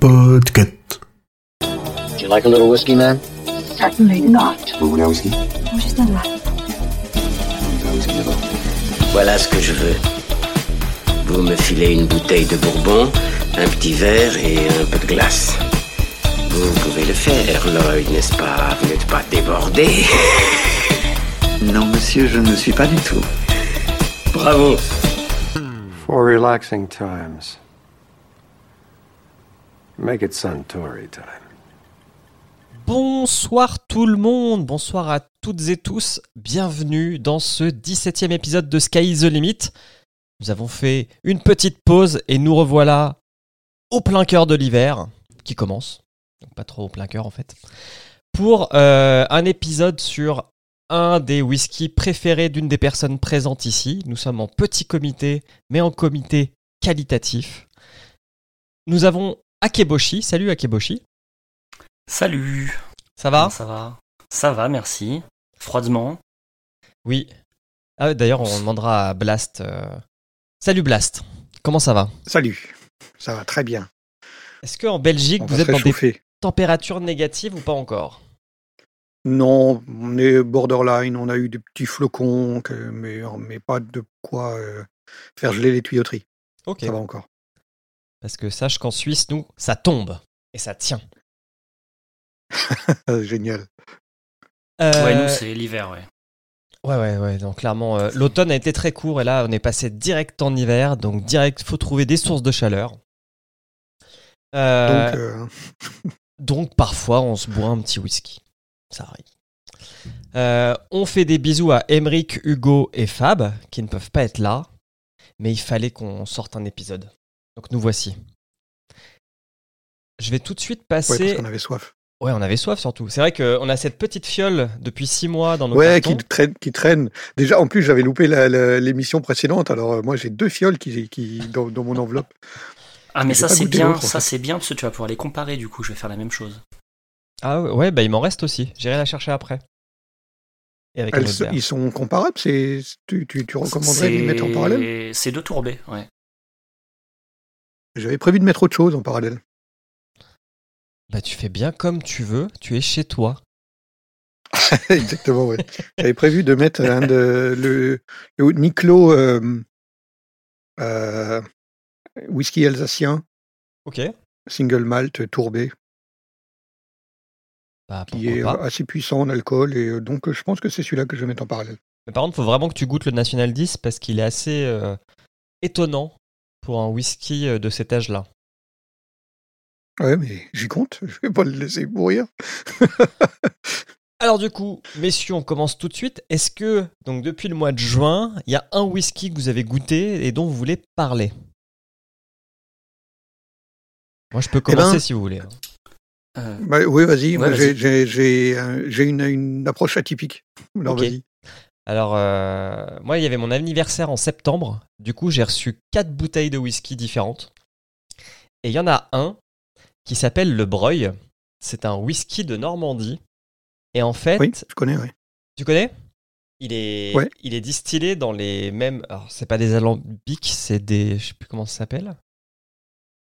Podcast. Do you like a little whiskey, man? Certainly not. Vous voulez un whisky Juste un. Voilà ce que je veux. Vous me filez une bouteille de bourbon, un petit verre et un peu de glace. Vous pouvez le faire, Lloyd, n'est-ce pas? Vous n'êtes pas débordé Non, monsieur, je ne suis pas du tout. Bravo For relaxing times. Bonsoir tout le monde, bonsoir à toutes et tous, bienvenue dans ce 17e épisode de Sky the Limit. Nous avons fait une petite pause et nous revoilà au plein cœur de l'hiver, qui commence, pas trop au plein cœur en fait, pour euh, un épisode sur un des whiskies préférés d'une des personnes présentes ici. Nous sommes en petit comité, mais en comité qualitatif. Nous avons Akeboshi, salut Akeboshi, Salut. ça va Ça va? Ça va, merci. Froidement. Oui. Ah, D'ailleurs, on demandera à Blast. euh, Salut Blast, comment ça va? Salut, ça va très bien. Est-ce qu'en Belgique, On vous êtes dans des températures négatives ou pas encore? Non, on est borderline, on a eu des petits flocons, mais, mais pas de quoi euh, faire geler les tuyauteries. Ok. Ça va encore. Parce que sache qu'en Suisse, nous, ça tombe et ça tient. Ah, Génial. Euh, Ouais, nous, c'est l'hiver, ouais. ouais, ouais, ouais. Donc clairement, euh, l'automne a été très court et là, on est passé direct en hiver. Donc direct, faut trouver des sources de chaleur. Euh, Donc, euh, Donc parfois on se boit un petit whisky. Ça arrive. Euh, on fait des bisous à Emeric, Hugo et Fab qui ne peuvent pas être là. Mais il fallait qu'on sorte un épisode. Donc nous voici. Je vais tout de suite ouais, parce passer. qu'on avait soif. Ouais, on avait soif surtout. C'est vrai qu'on a cette petite fiole depuis six mois dans nos Ouais, qui traîne, qui traîne. Déjà, en plus, j'avais loupé l'émission précédente, alors euh, moi j'ai deux fioles qui, qui, dans, dans mon enveloppe. Ah, mais ça, c'est bien. Ça, c'est bien parce que tu vas pouvoir les comparer, du coup. Je vais faire la même chose. Ah ouais, ouais, bah il m'en reste aussi. J'irai la chercher après. Et avec Elles ils sont comparables? C'est, tu, tu, tu recommanderais de les mettre en parallèle? C'est- C'est deux tourbés, ouais. J'avais prévu de mettre autre chose en parallèle. Bah tu fais bien comme tu veux. Tu es chez toi. Exactement, ouais. J'avais prévu de mettre un de, le, le Niclo euh, euh, whisky alsacien, Ok. single malt tourbé, Bah qui est pas. assez puissant en alcool, et euh, donc je pense que c'est celui-là que je vais mettre en parallèle. Mais par contre, faut vraiment que tu goûtes le National 10 parce qu'il est assez euh, étonnant pour un whisky euh, de cet âge-là. Ouais, mais j'y compte, je vais pas le laisser mourir. Alors du coup, messieurs, on commence tout de suite. Est-ce que, donc depuis le mois de juin, il y a un whisky que vous avez goûté et dont vous voulez parler? Moi, je peux commencer ben- si vous voulez. hein. Euh, Bah, oui, vas-y, Ouais, j'ai- euh, une, une approche atypique. Alors Ok. Alors, euh, moi, il y avait mon anniversaire en septembre. Du coup, j'ai reçu quatre bouteilles de whisky différentes. Et il y en a un qui s'appelle le Breuil. C'est un whisky de Normandie. Et en fait, Oui, je connais, oui. Tu connais? Il est, Ouais. il est distillé dans les mêmes. Alors, c'est pas des alambics, c'est des. Je sais plus comment ça s'appelle.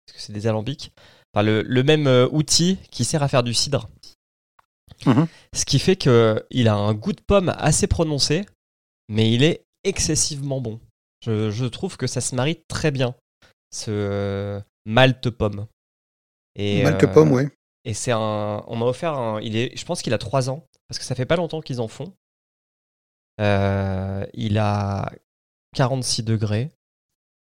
Est-ce que c'est des alambics? Enfin, le, le même euh, outil qui sert à faire du cidre. Mhm. Ce qui fait que il a un goût de pomme assez prononcé, mais il est excessivement bon. Je, je trouve que ça se marie très bien, ce euh, malt pomme. Et, Malte euh, pomme, ouais. et c'est un. On m'a offert un. Il est, je pense qu'il a 3 ans, parce que ça fait pas longtemps qu'ils en font. Euh, il a 46 degrés.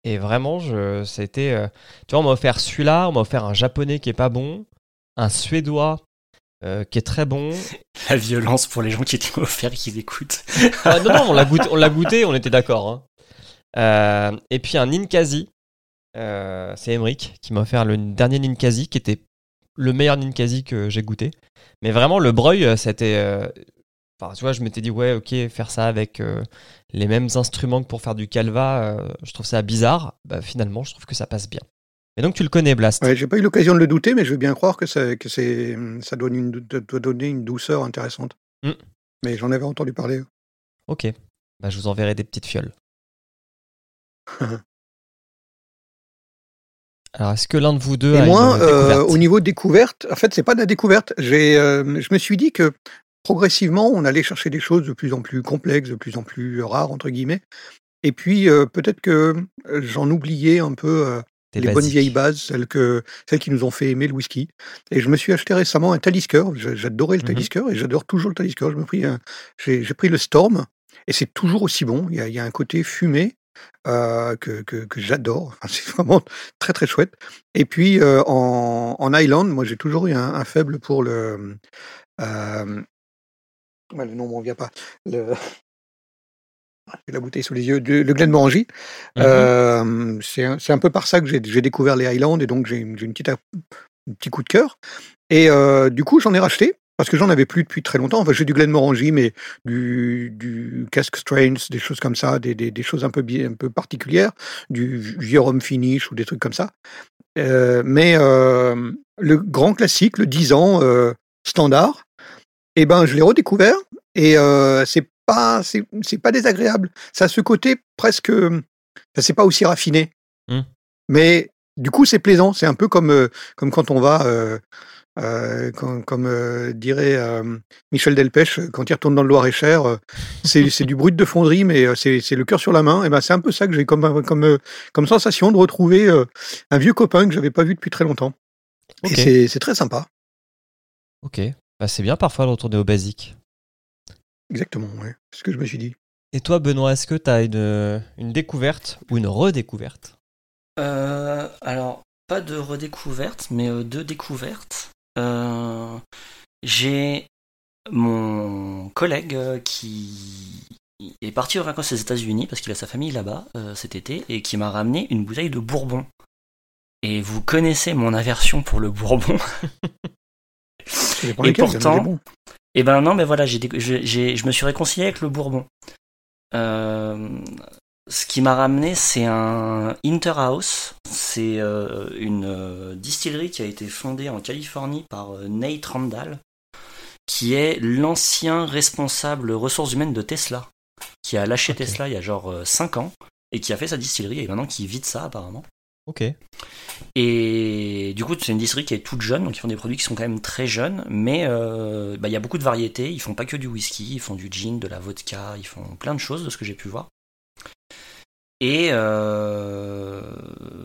Et vraiment, je, été. euh, tu vois, on m'a offert celui-là, on m'a offert un japonais qui est pas bon, un suédois euh, qui est très bon. La violence pour les gens qui t'ont offert et qui écoutent. Ah, non, non, on l'a goûté, on l'a goûté, on était d'accord. hein. Euh, et puis un Ninkasi, euh, c'est Emric qui m'a offert le dernier Ninkasi, qui était le meilleur Ninkasi que j'ai goûté. Mais vraiment, le Breuil, c'était. Enfin, tu vois, je m'étais dit, ouais, ok, faire ça avec les mêmes instruments que pour faire du calva, je trouve ça bizarre. Bah, finalement, je trouve que ça passe bien. Et donc, tu le connais, Blast Ouais, j'ai pas eu l'occasion de le douter, mais je veux bien croire que ça, que c'est, ça donne une, doit donner une douceur intéressante. Mm. Mais j'en avais entendu parler. Ok. Bah, je vous enverrai des petites fioles. Alors, est-ce que l'un de vous deux Et a moi, une euh, au niveau découverte, en fait, c'est pas de la découverte. J'ai, euh, je me suis dit que progressivement, on allait chercher des choses de plus en plus complexes, de plus en plus rares entre guillemets. Et puis euh, peut-être que j'en oubliais un peu les bonnes vieilles bases, celles que celles qui nous ont fait aimer le whisky. Et je me suis acheté récemment un Talisker. J'a- J'adorais le Mhm. Talisker et j'adore toujours le Talisker. J'ai j'ai pris le Storm et c'est toujours aussi bon. Il y a, il y a un côté fumé euh, que, que, que j'adore. Enfin, c'est vraiment très très chouette. Et puis euh, en, en Island, moi j'ai toujours eu un, un faible pour le. Euh, ouais, le nom m'en vient pas. Le, j'ai la bouteille sous les yeux. Le, le Glenmorangie. Mhm. Euh, c'est un, peu par ça que j'ai découvert les Highlands et donc j'ai une, j'ai une petite, un petit coup de cœur. Et euh, du coup, j'en ai racheté parce que j'en avais plus depuis très longtemps. Enfin, j'ai du Glenmorangie, mais du, du Cask Strains, des choses comme ça, des, des, des choses un peu, un peu particulières, du vieux rhum finish ou des trucs comme ça. Euh, mais le grand classique, le 10 ans standard, eh ben, je l'ai redécouvert et euh, c'est pas, c'est c'est pas désagréable. Ça a ce côté presque, ça c'est pas aussi raffiné, Hmm. mais du coup c'est plaisant. C'est un peu comme euh, comme quand on va, euh, euh, comme, comme, euh, dirait euh, Michel Delpech quand il retourne dans le Loir-et-Cher. euh, c'est c'est du brut de fonderie, mais euh, c'est c'est le cœur sur la main. Et ben c'est un peu ça que j'ai comme comme euh, comme sensation de retrouver euh, un vieux copain que j'avais pas vu depuis très longtemps. Ok. Et c'est c'est très sympa. Ok. Bah, c'est bien parfois de retourner au basique. Exactement, ouais. C'est ce que je me suis dit. Et toi, Benoît, est-ce que tu as une, une découverte ou une redécouverte? Euh, alors, pas de redécouverte, mais euh, de découverte. Euh, J'ai mon collègue euh, qui est parti en vacances aux États-Unis parce qu'il a sa famille là-bas euh, cet été et qui m'a ramené une bouteille de bourbon. Et vous connaissez mon aversion pour le bourbon. Et pourtant. Et ben non, mais voilà, j'ai, j'ai- je me suis réconcilié avec le Bourbon. Euh, ce qui m'a ramené, c'est un Interhouse. C'est euh, une euh, distillerie qui a été fondée en Californie par Nate Randall, qui est l'ancien responsable ressources humaines de Tesla, qui a lâché. Tesla il y a genre 5 ans et qui a fait sa distillerie et maintenant qui vide ça apparemment. Ok. Et du coup, c'est une distillerie qui est toute jeune, donc ils font des produits qui sont quand même très jeunes, mais euh, bah, il y a beaucoup de variétés. Ils font pas que du whisky, ils font du gin, de la vodka, ils font plein de choses de ce que j'ai pu voir. Et euh,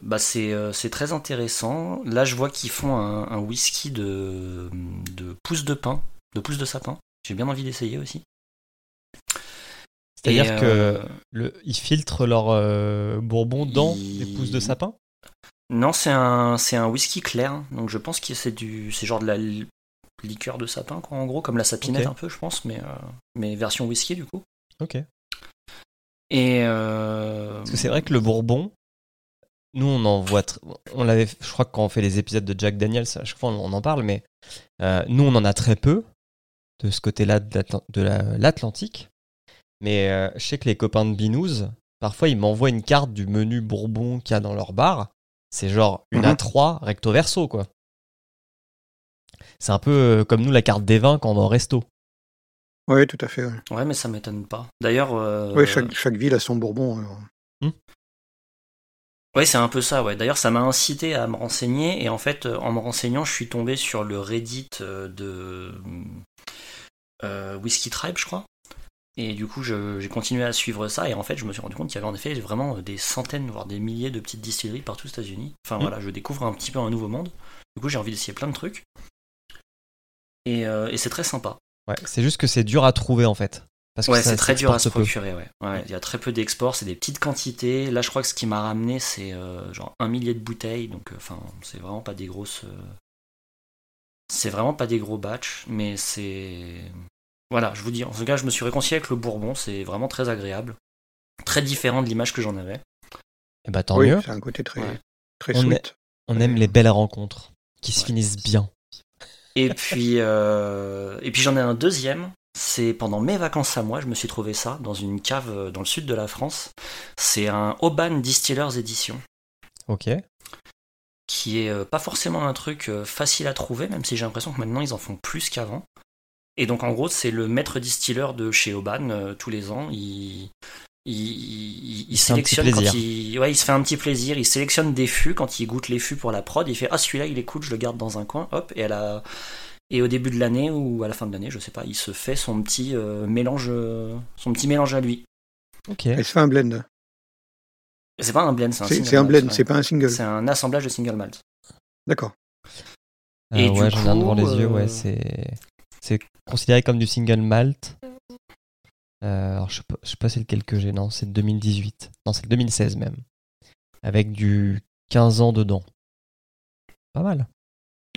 bah c'est euh, c'est très intéressant. Là, je vois qu'ils font un, un whisky de, de pousse de pin, de pousse de sapin. J'ai bien envie d'essayer aussi. C'est-à-dire que euh, le, ils filtrent leur euh, bourbon dans les pousses de sapin? Non, c'est un, c'est un whisky clair. Donc je pense que c'est du, c'est genre de la li- liqueur de sapin, quoi, en gros, comme la sapinette un peu, je pense, mais, euh, mais version whisky du coup. Ok. Et euh, Parce que c'est vrai que le bourbon, nous on en voit, tr- on l'avait, je crois que quand on fait les épisodes de Jack Daniels, à chaque fois on on en parle, mais euh, nous on en a très peu de ce côté-là de l'Atl- de la- l'Atlantique. Mais je sais que les copains de Binous, parfois ils m'envoient une carte du menu bourbon qu'il y a dans leur bar. C'est genre une Mhm. A3 recto verso quoi. C'est un peu euh, comme nous la carte des vins quand on va au resto. Oui, tout à fait. Ouais, ouais, mais ça m'étonne pas. D'ailleurs, euh, Ouais, chaque, chaque ville a son bourbon. alors. ouais, c'est un peu ça. Ouais. D'ailleurs, ça m'a incité à me renseigner, et en fait, euh, en me renseignant, je suis tombé sur le Reddit de euh, Whiskey Tribe, je crois. Et du coup, j'ai continué à suivre ça, et en fait, je me suis rendu compte qu'il y avait en effet vraiment des centaines, voire des milliers de petites distilleries partout aux États-Unis. Enfin Mm. voilà, je découvre un petit peu un nouveau monde. Du coup, j'ai envie d'essayer plein de trucs. Et, euh, et c'est très sympa. Ouais, c'est juste que c'est dur à trouver en fait. Parce que Ouais, c'est très dur à se procurer, ouais. Ouais, Il y a très peu d'exports, c'est des petites quantités. Là, je crois que ce qui m'a ramené, c'est euh, genre un millier de bouteilles, donc euh, enfin, c'est vraiment pas des grosses. C'est vraiment pas des gros batchs, mais c'est. Voilà, je vous dis, en tout cas, je me suis réconcilié avec le Bourbon, c'est vraiment très agréable. Très différent de l'image que j'en avais. Et bah tant oui, mieux. c'est un côté très, Ouais. très On sweet. On aime les belles rencontres qui se Ouais, finissent bien. Et puis, euh, et puis j'en ai un deuxième. C'est pendant mes vacances à moi, je me suis trouvé ça dans une cave euh, dans le sud de la France. C'est un Auban Distillers Edition. Ok. qui est euh, pas forcément un truc facile à trouver, même si j'ai l'impression que maintenant ils en font plus qu'avant. Et donc en gros, c'est le maître distilleur de chez Auban euh, tous les ans. Il, Il, il, Il se fait un petit sélectionne quand plaisir. il, ouais, il se fait un petit plaisir. Il sélectionne des fûts quand il goûte les fûts pour la prod. Il fait ah celui-là il est cool, je le garde dans un coin. Hop et à la et au début de l'année ou à la fin de l'année, je sais pas, il se fait son petit euh, mélange, euh, son petit mélange à lui. Ok. Elle se fait un blend. C'est pas un blend, c'est un C'est single c'est un malt, blend, c'est pas un single. C'est un assemblage de single malt. D'accord. Euh, Et du ouais, j'en ai un devant coup, les yeux, ouais, euh, c'est c'est considéré comme du single malt. Euh, alors, je sais pas, je sais pas c'est lequel que j'ai, non, c'est de 2018. Non, c'est le 2016 même. Avec du 15 ans dedans. Pas mal.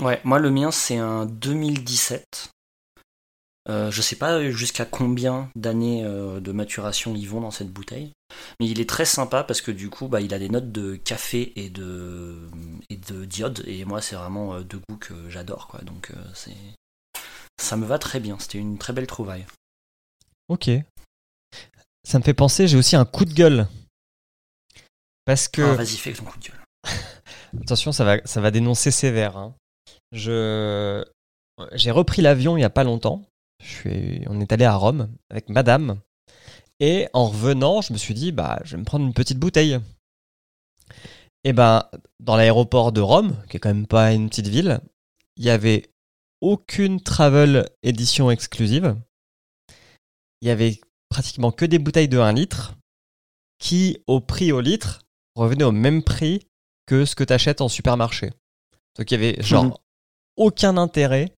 Ouais, moi le mien c'est un 2017. Euh, je sais pas jusqu'à combien d'années euh, de maturation ils vont dans cette bouteille, mais il est très sympa parce que du coup, bah, il a des notes de café et de et de d'iode et moi c'est vraiment euh, deux goûts que j'adore quoi. Donc euh, c'est ça me va très bien. C'était une très belle trouvaille. Ok. Ça me fait penser, j'ai aussi un coup de gueule. Parce que. Ah, vas-y, fais ton coup de gueule. Attention, ça va, ça va dénoncer sévère. hein. Je, j'ai repris l'avion il y a pas longtemps. Je suis, on est allé à Rome avec Madame. Et en revenant, je me suis dit, bah, je vais me prendre une petite bouteille. Et ben, dans l'aéroport de Rome, qui est quand même pas une petite ville, il y avait aucune travel édition exclusive. Il y avait pratiquement que des bouteilles de 1 litre qui, au prix au litre, revenaient au même prix que ce que tu achètes en supermarché. Donc il y avait genre Mhm. aucun intérêt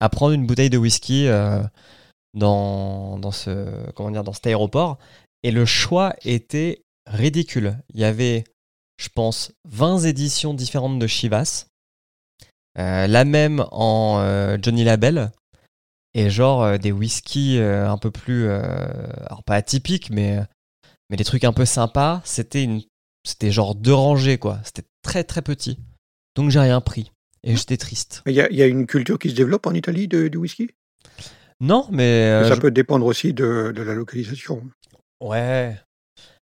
à prendre une bouteille de whisky euh, dans, dans, ce, comment dire, dans cet aéroport. Et le choix était ridicule. Il y avait, je pense, 20 éditions différentes de Chivas. Euh, la même en euh, Johnny Label. Et genre euh, des whiskies euh, un peu plus... euh, alors pas atypiques, mais, mais des trucs un peu sympas. C'était une c'était genre deux rangées, quoi. C'était très très petit. Donc j'ai rien pris. Et j'étais triste. Il y, a, il y a une culture qui se développe en Italie de, du whisky? Non, mais. euh, Ça je- peut dépendre aussi de, de la localisation. Ouais.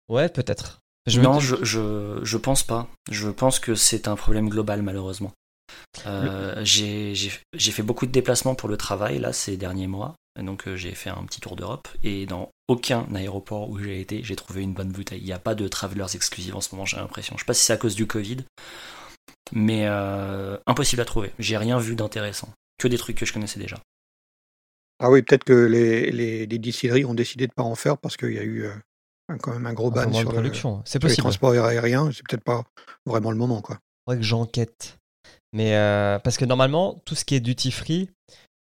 Ouais, peut-être. Me non, je, je, je pense pas. Je pense que c'est un problème global, malheureusement. Euh, j'ai fait beaucoup de déplacements pour le travail, là, ces derniers mois. Donc, euh, j'ai fait un petit tour d'Europe. Et dans aucun aéroport où j'ai été, j'ai trouvé une bonne bouteille. Il n'y a pas de travelers exclusifs en ce moment, j'ai l'impression. Je sais pas si c'est à cause du Covid. Mais euh, impossible à trouver. J'ai rien vu d'intéressant. Que des trucs que je connaissais déjà. Ah oui, peut-être que les, les, les distilleries ont décidé de ne pas en faire parce qu'il y a eu quand même un gros ban sur, le- production. C'est sur les transports aériens. C'est peut-être pas vraiment le moment. Quoi. faudrait que j'enquête. Mais euh, parce que normalement, tout ce qui est duty free,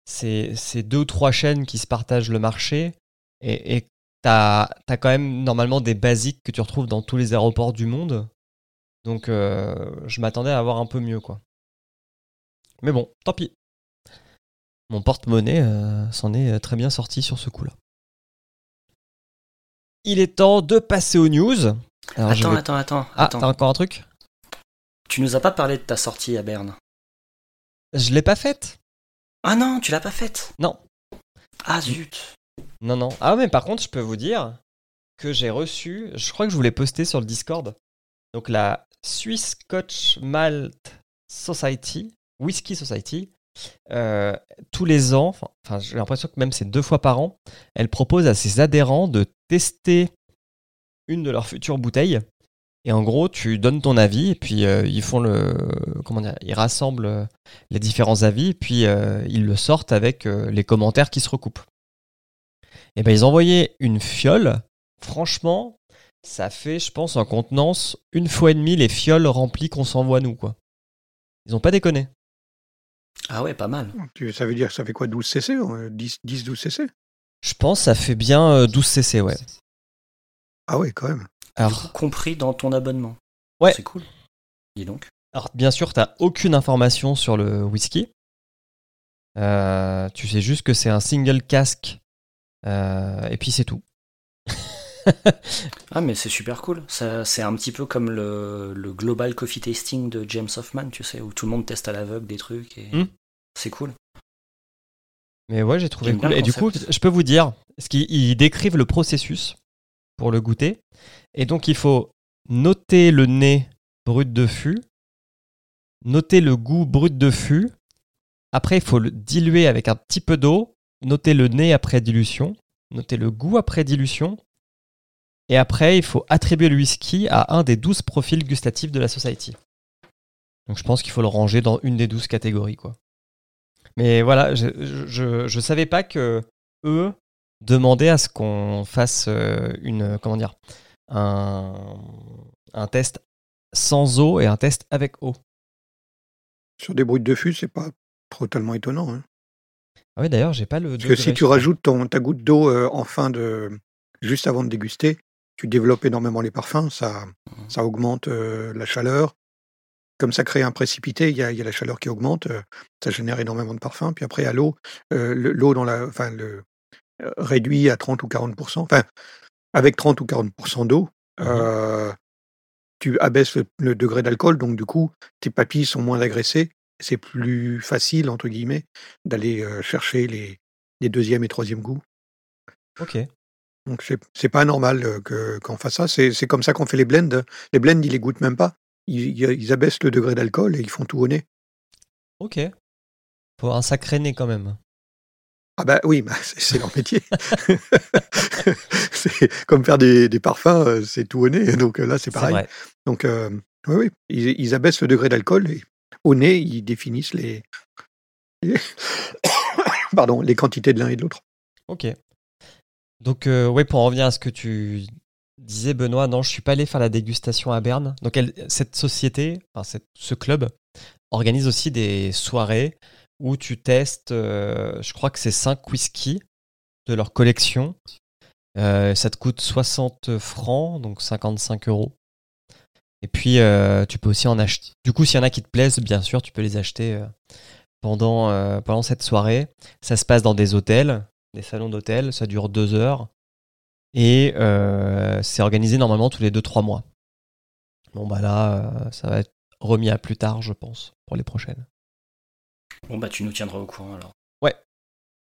c'est deux ou trois chaînes qui se partagent le marché. Et t'as as quand même normalement des basiques que tu retrouves dans tous les aéroports du monde. Donc euh, je m'attendais à avoir un peu mieux, quoi. Mais bon, tant pis. Mon porte-monnaie euh, s'en est très bien sorti sur ce coup-là. Il est temps de passer aux news. Alors, je attends, vais- attends, attends, Ah, attends. t'as encore un truc? Tu nous as pas parlé de ta sortie à Berne. Je l'ai pas faite. Ah non, tu l'as pas faite. Non. Ah zut. Non, non. Ah, mais par contre, je peux vous dire que j'ai reçu, je crois que je vous l'ai posté sur le Discord, donc la Swiss Scotch Malt Society, Whisky Society, euh, tous les ans, enfin, j'ai l'impression que même c'est deux fois par an, elle propose à ses adhérents de tester une de leurs futures bouteilles. Et en gros, tu donnes ton avis, et puis euh, ils font le. Comment dire Ils rassemblent euh, les différents avis, et puis euh, ils le sortent avec euh, les commentaires qui se recoupent. Et ben ils ont envoyé une fiole. Franchement, ça fait, je pense, en contenance une fois et demie les fioles remplies qu'on s'envoie nous, quoi. Ils ont pas déconné. Ah ouais, pas mal. Tu- Ça veut dire que ça fait quoi 12 cc euh, 10, 10 12 cc Je pense ça fait bien euh, 12 cc, ouais. Ah oui, quand même. Alors, Compris dans ton abonnement. Ouais. C'est cool. Dis donc. alors bien sûr, t'as aucune information sur le whisky. Euh, tu sais juste que c'est un single casque. euh, et puis c'est tout. Ah mais c'est super cool. Ça, c'est un petit peu comme le, le global coffee tasting de James Hoffman, tu sais, où tout le monde teste à l'aveugle des trucs et Hmm. c'est cool. Mais ouais, j'ai trouvé cool. Et du coup, je peux vous dire, ce qu'ils ils décrivent le processus pour le goûter. Et donc, il faut noter le nez brut de fût, noter le goût brut de fût. Après, il faut le diluer avec un petit peu d'eau, noter le nez après dilution, noter le goût après dilution. Et après, il faut attribuer le whisky à un des 12 profils gustatifs de la Society. Donc je pense qu'il faut le ranger dans une des 12 catégories, quoi. Mais voilà, je, je savais pas que eux demandaient à ce qu'on fasse euh, une, comment dire, un, un test sans eau et un test avec eau. Sur des brutes de fût, c'est pas totalement étonnant. hein. Ah oui, d'ailleurs, j'ai pas le. Parce que si tu rajoutes ton, ta goutte d'eau euh, en fin de. juste avant de déguster, tu développes énormément les parfums, ça, ça augmente euh, la chaleur. Comme ça crée un précipité, il y a, il y a la chaleur qui augmente, euh, ça génère énormément de parfums. Puis après, à l'eau, euh, le- l'eau dans la. Enfin, le, euh, réduit à 30 ou 40%. Enfin, avec 30 ou 40% d'eau, euh, tu abaisses le, le degré d'alcool, donc du coup, tes papilles sont moins agressées. C'est plus facile, entre guillemets, d'aller euh, chercher les, les deuxième et troisième goûts. Ok. Donc c'est pas normal euh, que qu'on fasse ça. C'est comme ça qu'on fait les blends. Les blends, ils les goûtent même pas. Ils abaissent le degré d'alcool et ils font tout au nez. Ok. Faut un sacré nez quand même. Ah bah oui, bah, c'est leur métier. c'est comme faire des, des parfums, euh, c'est tout au nez. Donc euh, là, c'est pareil. vrai. Donc euh, oui, oui, ils, ils abaissent le degré d'alcool et au nez, ils définissent les, les- pardon, les quantités de l'un et de l'autre. Ok. Donc, euh, ouais, pour en revenir à ce que tu disais, Benoît, non, je suis pas allé faire la dégustation à Berne. Donc, elle- cette société, enfin, cette- ce club, organise aussi des soirées où tu testes, euh, je crois que c'est 5 whisky de leur collection. Euh, ça te coûte 60 francs, donc 55 euros. Et puis, euh, tu peux aussi en acheter. Du coup, s'il y en a qui te plaisent, bien sûr, tu peux les acheter pendant, pendant cette soirée. Ça se passe dans des hôtels, des salons d'hôtel. Ça dure deux heures. Et c'est organisé normalement tous les 2-3 mois. Bon, bah là, ça va être remis à plus tard, je pense, pour les prochaines. Bon, bah, tu nous tiendras au courant alors.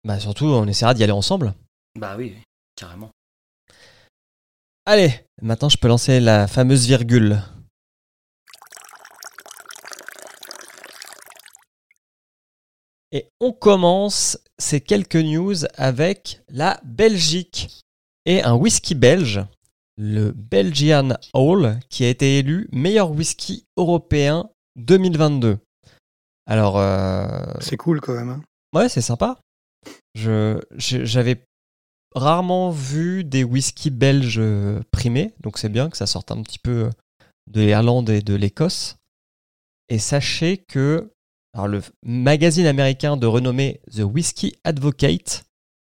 Bah, surtout, on essaiera d'y aller ensemble. Bah oui, oui, carrément. Allez, maintenant, je peux lancer la fameuse virgule. Et on commence ces quelques news avec la Belgique et un whisky belge, le Belgian Hall, qui a été élu meilleur whisky européen 2022. Alors, euh, C'est cool quand même. hein. Ouais, c'est sympa. Je, je- j'avais rarement vu des whisky belges euh, primés, donc c'est bien que ça sorte un petit peu de l'Irlande et de l'Écosse. Et sachez que alors le magazine américain de renommée The Whisky Advocate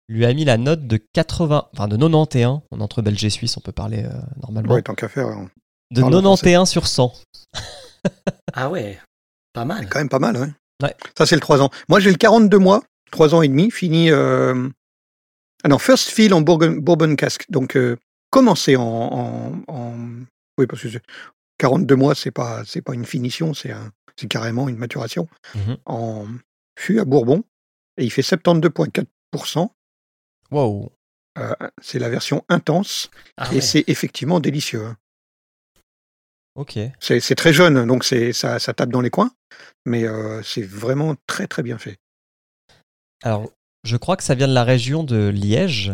lui a mis la note de 80, enfin de 91, on est entre Belge et Suisse, on peut parler euh, normalement, Ouais, tant qu'à faire, hein. de parle 91 sur 100. Ah ouais, pas mal. quand même pas mal. hein. Ouais. Ça, c'est le 3 ans. Moi, j'ai le 42 mois, 3 ans et demi, fini. Euh... Ah non, first fill en Bourbon, Bourbon Cask. Donc, euh, commencé en, en, en- Oui, parce que c'est- 42 mois, c'est pas, c'est pas une finition, c'est un... c'est carrément une maturation. Mhm. En fût à Bourbon. Et il fait 72,4%. Wow. Euh, c'est la version intense. Ah et ouais. c'est effectivement délicieux. hein. Ok. C'est très jeune, donc ça, ça tape dans les coins. Mais euh, c'est vraiment très, très bien fait. Alors, je crois que ça vient de la région de Liège,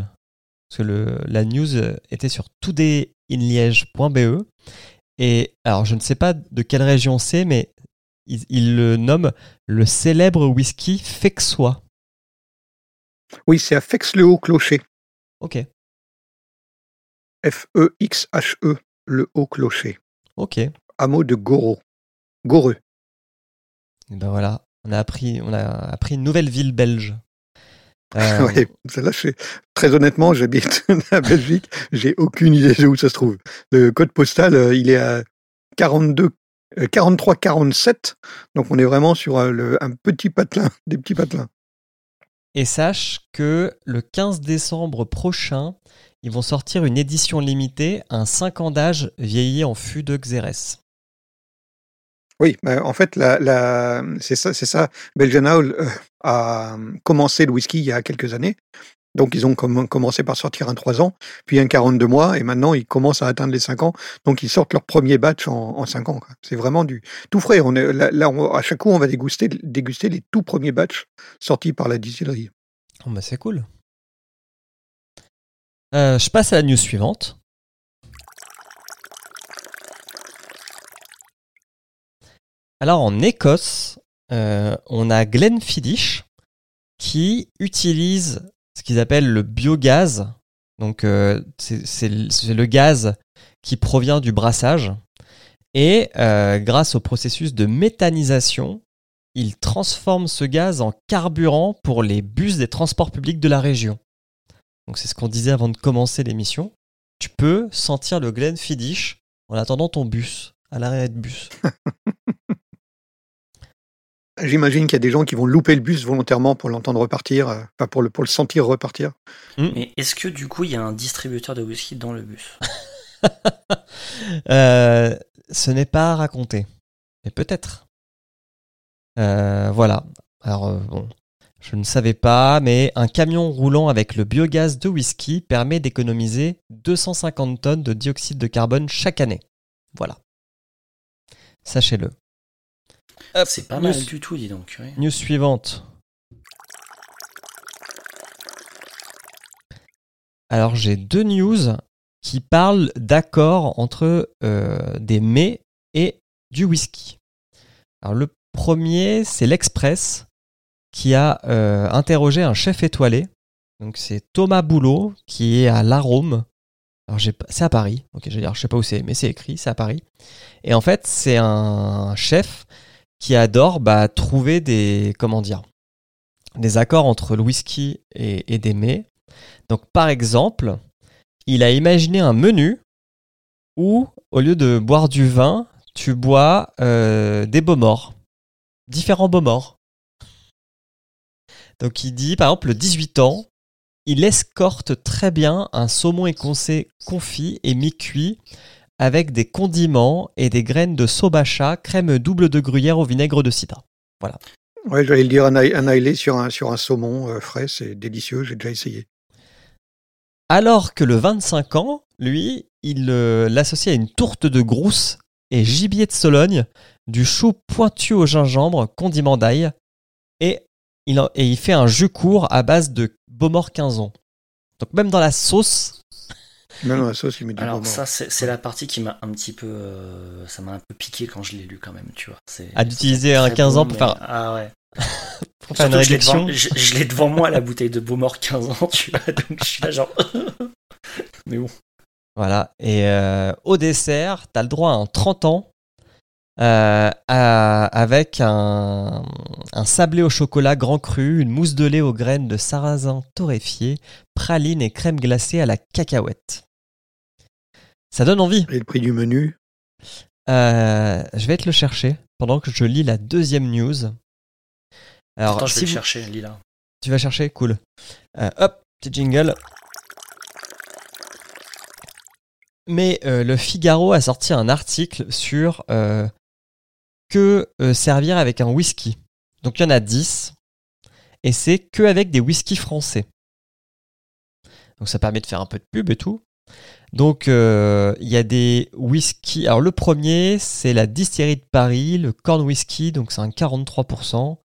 parce que le, la news euh, était sur toodayinliège.be. Et alors, je ne sais pas de quelle région c'est, mais il, il le nomme le célèbre whisky fexois. Oui, c'est à Fex-le-Haut-Clocher. Ok, F-E-X-H-E, E, le Haut-Clocher. Ok. Et Hameau de Goro. Goreux. ben voilà, on a appris, on a appris une nouvelle ville belge. Euh, Ouais, celle-là, très honnêtement, j'habite à Belgique, j'ai aucune idée de où ça se trouve. Le code postal, euh, il est à 42, euh, 43-47, donc on est vraiment sur euh, le- un petit patelin, des petits patelins. Et sache que le 15 décembre prochain, ils vont sortir une édition limitée, un 5 ans d'âge vieilli en fût de Xérès. Oui, bah, en fait, la, la- c'est ça, c'est ça. Belgian Owl euh, a commencé le whisky il y a quelques années. Donc, ils ont comm- commencé par sortir un 3 ans, puis un 42 mois, et maintenant, ils commencent à atteindre les 5 ans. Donc, ils sortent leur premier batch en, en 5 ans. C'est vraiment du tout frais. On est, là, là, on- à chaque coup, on va déguster, déguster les tout premiers batchs sortis par la distillerie. Oh bah c'est cool. Euh, je passe à la news suivante. Alors en Écosse, euh, on a Glenfiddich qui utilise ce qu'ils appellent le biogaz. Donc euh, c'est le gaz qui provient du brassage. Et grâce au processus de méthanisation, ils transforment ce gaz en carburant pour les bus des transports publics de la région. Donc c'est ce qu'on disait avant de commencer l'émission. Tu peux sentir le Glenfiddich en attendant ton bus, à l'arrêt de bus. J'imagine qu'il y a des gens qui vont louper le bus volontairement pour l'entendre repartir, euh, enfin pour le, pour le sentir repartir. Mais est-ce que du coup il y a un distributeur de whisky dans le bus? Euh, ce n'est pas raconté. Mais peut-être. Euh, voilà. Alors, bon, je ne savais pas, mais un camion roulant avec le biogaz de whisky permet d'économiser 250 tonnes de dioxyde de carbone chaque année. Voilà. Sachez-le. Hop, C'est pas news- mal du tout, dis donc. News suivante. Alors j'ai deux news qui parlent d'accords entre euh, des mets et du whisky. Alors le premier, c'est l'Express qui a euh, interrogé un chef étoilé. Donc c'est Thomas Boulot qui est à l'Arôme. Alors c'est à Paris. Ok, je dire, je sais pas où c'est, mais c'est écrit, c'est à Paris. Et en fait, c'est un chef qui adore bah, trouver des comment dire des accords entre le whisky et, des mets. Donc par exemple, il a imaginé un menu où au lieu de boire du vin, tu bois euh, des morts différents morts Donc il dit par exemple le 18 ans, il escorte très bien un saumon éconcé confit et mi-cuit avec des condiments et des graines de sobacha, crème double de gruyère au vinaigre de cidre. Ouais, j'allais le dire, un ailé sur un, sur un saumon euh, frais, c'est délicieux, j'ai déjà essayé. Alors que le 25 ans, lui, il euh, l'associe à une tourte de grousse et gibier de Sologne, du chou pointu au gingembre, condiment d'ail, et il, en- et il fait un jus court à base de Beaumort 15 ans. Donc même dans la sauce, Même dans la sauce, il met du Alors ça, c'est c'est la partie qui m'a un petit peu, euh, ça m'a un peu piqué quand je l'ai lu quand même, tu vois. C'est À d'utiliser un très 15 ans pour mais- faire- Ah ouais. pour faire une Surtout que je l'ai devant- réduction. Je, je l'ai devant moi la bouteille de Beaumort 15 ans, tu vois. Donc je suis là genre. mais bon. Voilà. Et euh, au dessert, tu as le droit à un 30 ans euh, à- avec un, un sablé au chocolat grand cru, une mousse de lait aux graines de sarrasin torréfié, praline et crème glacée à la cacahuète. Ça donne envie. Et le prix du menu, Euh, je vais te le chercher pendant que je lis la deuxième news. Alors, Attends, je vais si le vous- chercher, Lila. Tu vas chercher Cool. Euh, hop, petit jingle. Mais euh, le Figaro a sorti un article sur euh, que euh, servir avec un whisky. Donc il y en a 10. Et c'est que avec des whiskies français. Donc ça permet de faire un peu de pub et tout. Donc euh, il y a des whiskies. Alors le premier, c'est la distillerie de Paris, le Corn Whisky, donc c'est un 43%.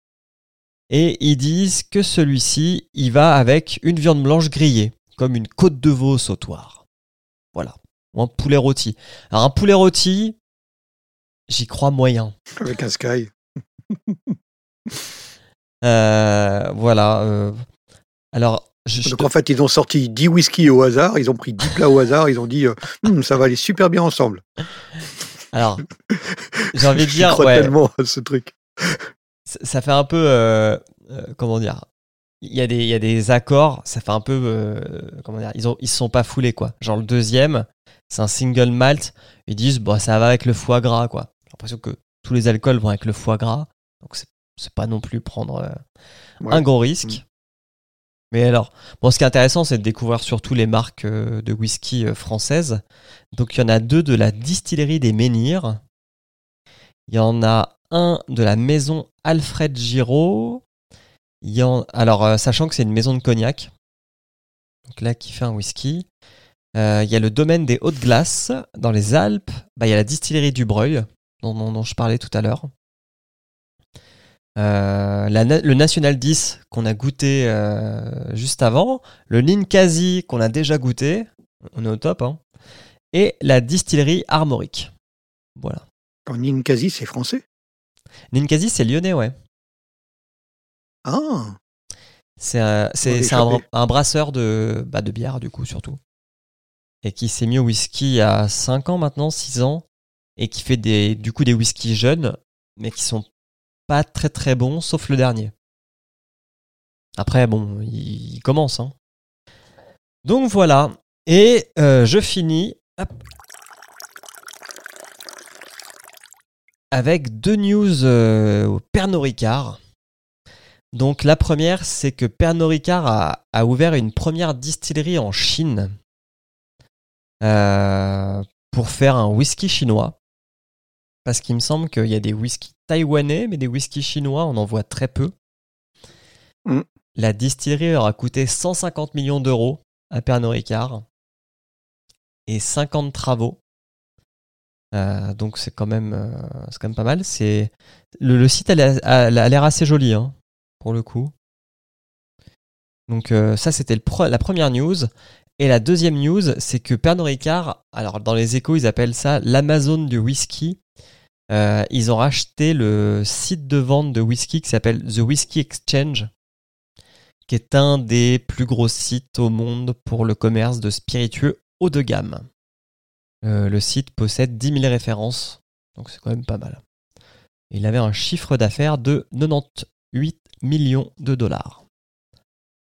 Et ils disent que celui-ci, il va avec une viande blanche grillée, comme une côte de veau au sautoir. Voilà. Ou un poulet rôti. Alors un poulet rôti, j'y crois moyen. avec un Sky. Euh, voilà. euh, alors, je, je Donc te- en fait, ils ont sorti 10 whisky au hasard, ils ont pris 10 plats au hasard, ils ont dit euh, Hum, ça va aller super bien ensemble. alors, j'ai envie de Je dire, crois ouais, tellement à ce truc. ça ça fait un peu, euh, comment dire, il y, a des, il y a des accords, ça fait un peu, euh, comment dire, ils ont, ils se sont pas foulés quoi. Genre le deuxième, c'est un single malt, ils disent, bon, ça va avec le foie gras quoi. J'ai l'impression que tous les alcools vont avec le foie gras, donc c'est, pas non plus prendre euh, Ouais. un gros risque. Mais alors, bon, ce qui est intéressant, c'est de découvrir surtout les marques euh, de whisky euh, françaises. Donc, il y en a deux de la distillerie des Menhirs. Il y en a un de la maison Alfred Giraud. Il y en... Alors, sachant que c'est une maison de cognac. Donc là, qui fait un whisky. Il y a le domaine des Hautes Glaces dans les Alpes. Bah, il y a la distillerie du Breuil, dont, dont- dont je parlais tout à l'heure. Euh, la le National 10 qu'on a goûté euh, juste avant, le Ninkasi qu'on a déjà goûté, on est au top, hein, et la distillerie Armorique. Voilà. En Ninkasi, c'est français? Ninkasi, c'est lyonnais, ouais. Ah, C'est un brasseur de, bah, de bière, du coup, surtout. Et qui s'est mis au whisky il y a 5 ans maintenant, 6 ans. Et qui fait des, du coup des whiskies jeunes, mais qui sont pas très très bons, sauf le dernier. Après, bon, il, commence. Hein. Donc voilà. Et euh, je finis avec deux news euh, au Pernod Ricard. Donc la première, c'est que Pernod Ricard a, a ouvert une première distillerie en Chine euh, pour faire un whisky chinois. Parce qu'il me semble qu'il y a des whiskies taïwanais, mais des whiskies chinois, on en voit très peu. Mm. La distillerie leur a coûté 150 millions d'euros à Pernod Ricard et 50 travaux. Euh, donc c'est quand même euh, c'est quand même pas mal. C'est le, le site a l'air- a a l'air assez joli hein, pour le coup. Donc euh, ça c'était pre- la première news. Et la deuxième news, c'est que Pernod Ricard, alors dans les échos ils appellent ça l'Amazon du whisky. Euh, ils ont racheté le site de vente de whisky qui s'appelle The Whisky Exchange, qui est un des plus gros sites au monde pour le commerce de spiritueux haut de gamme. Euh, le site possède 10 000 références, donc c'est quand même pas mal. Il avait un chiffre d'affaires de 98 millions de dollars.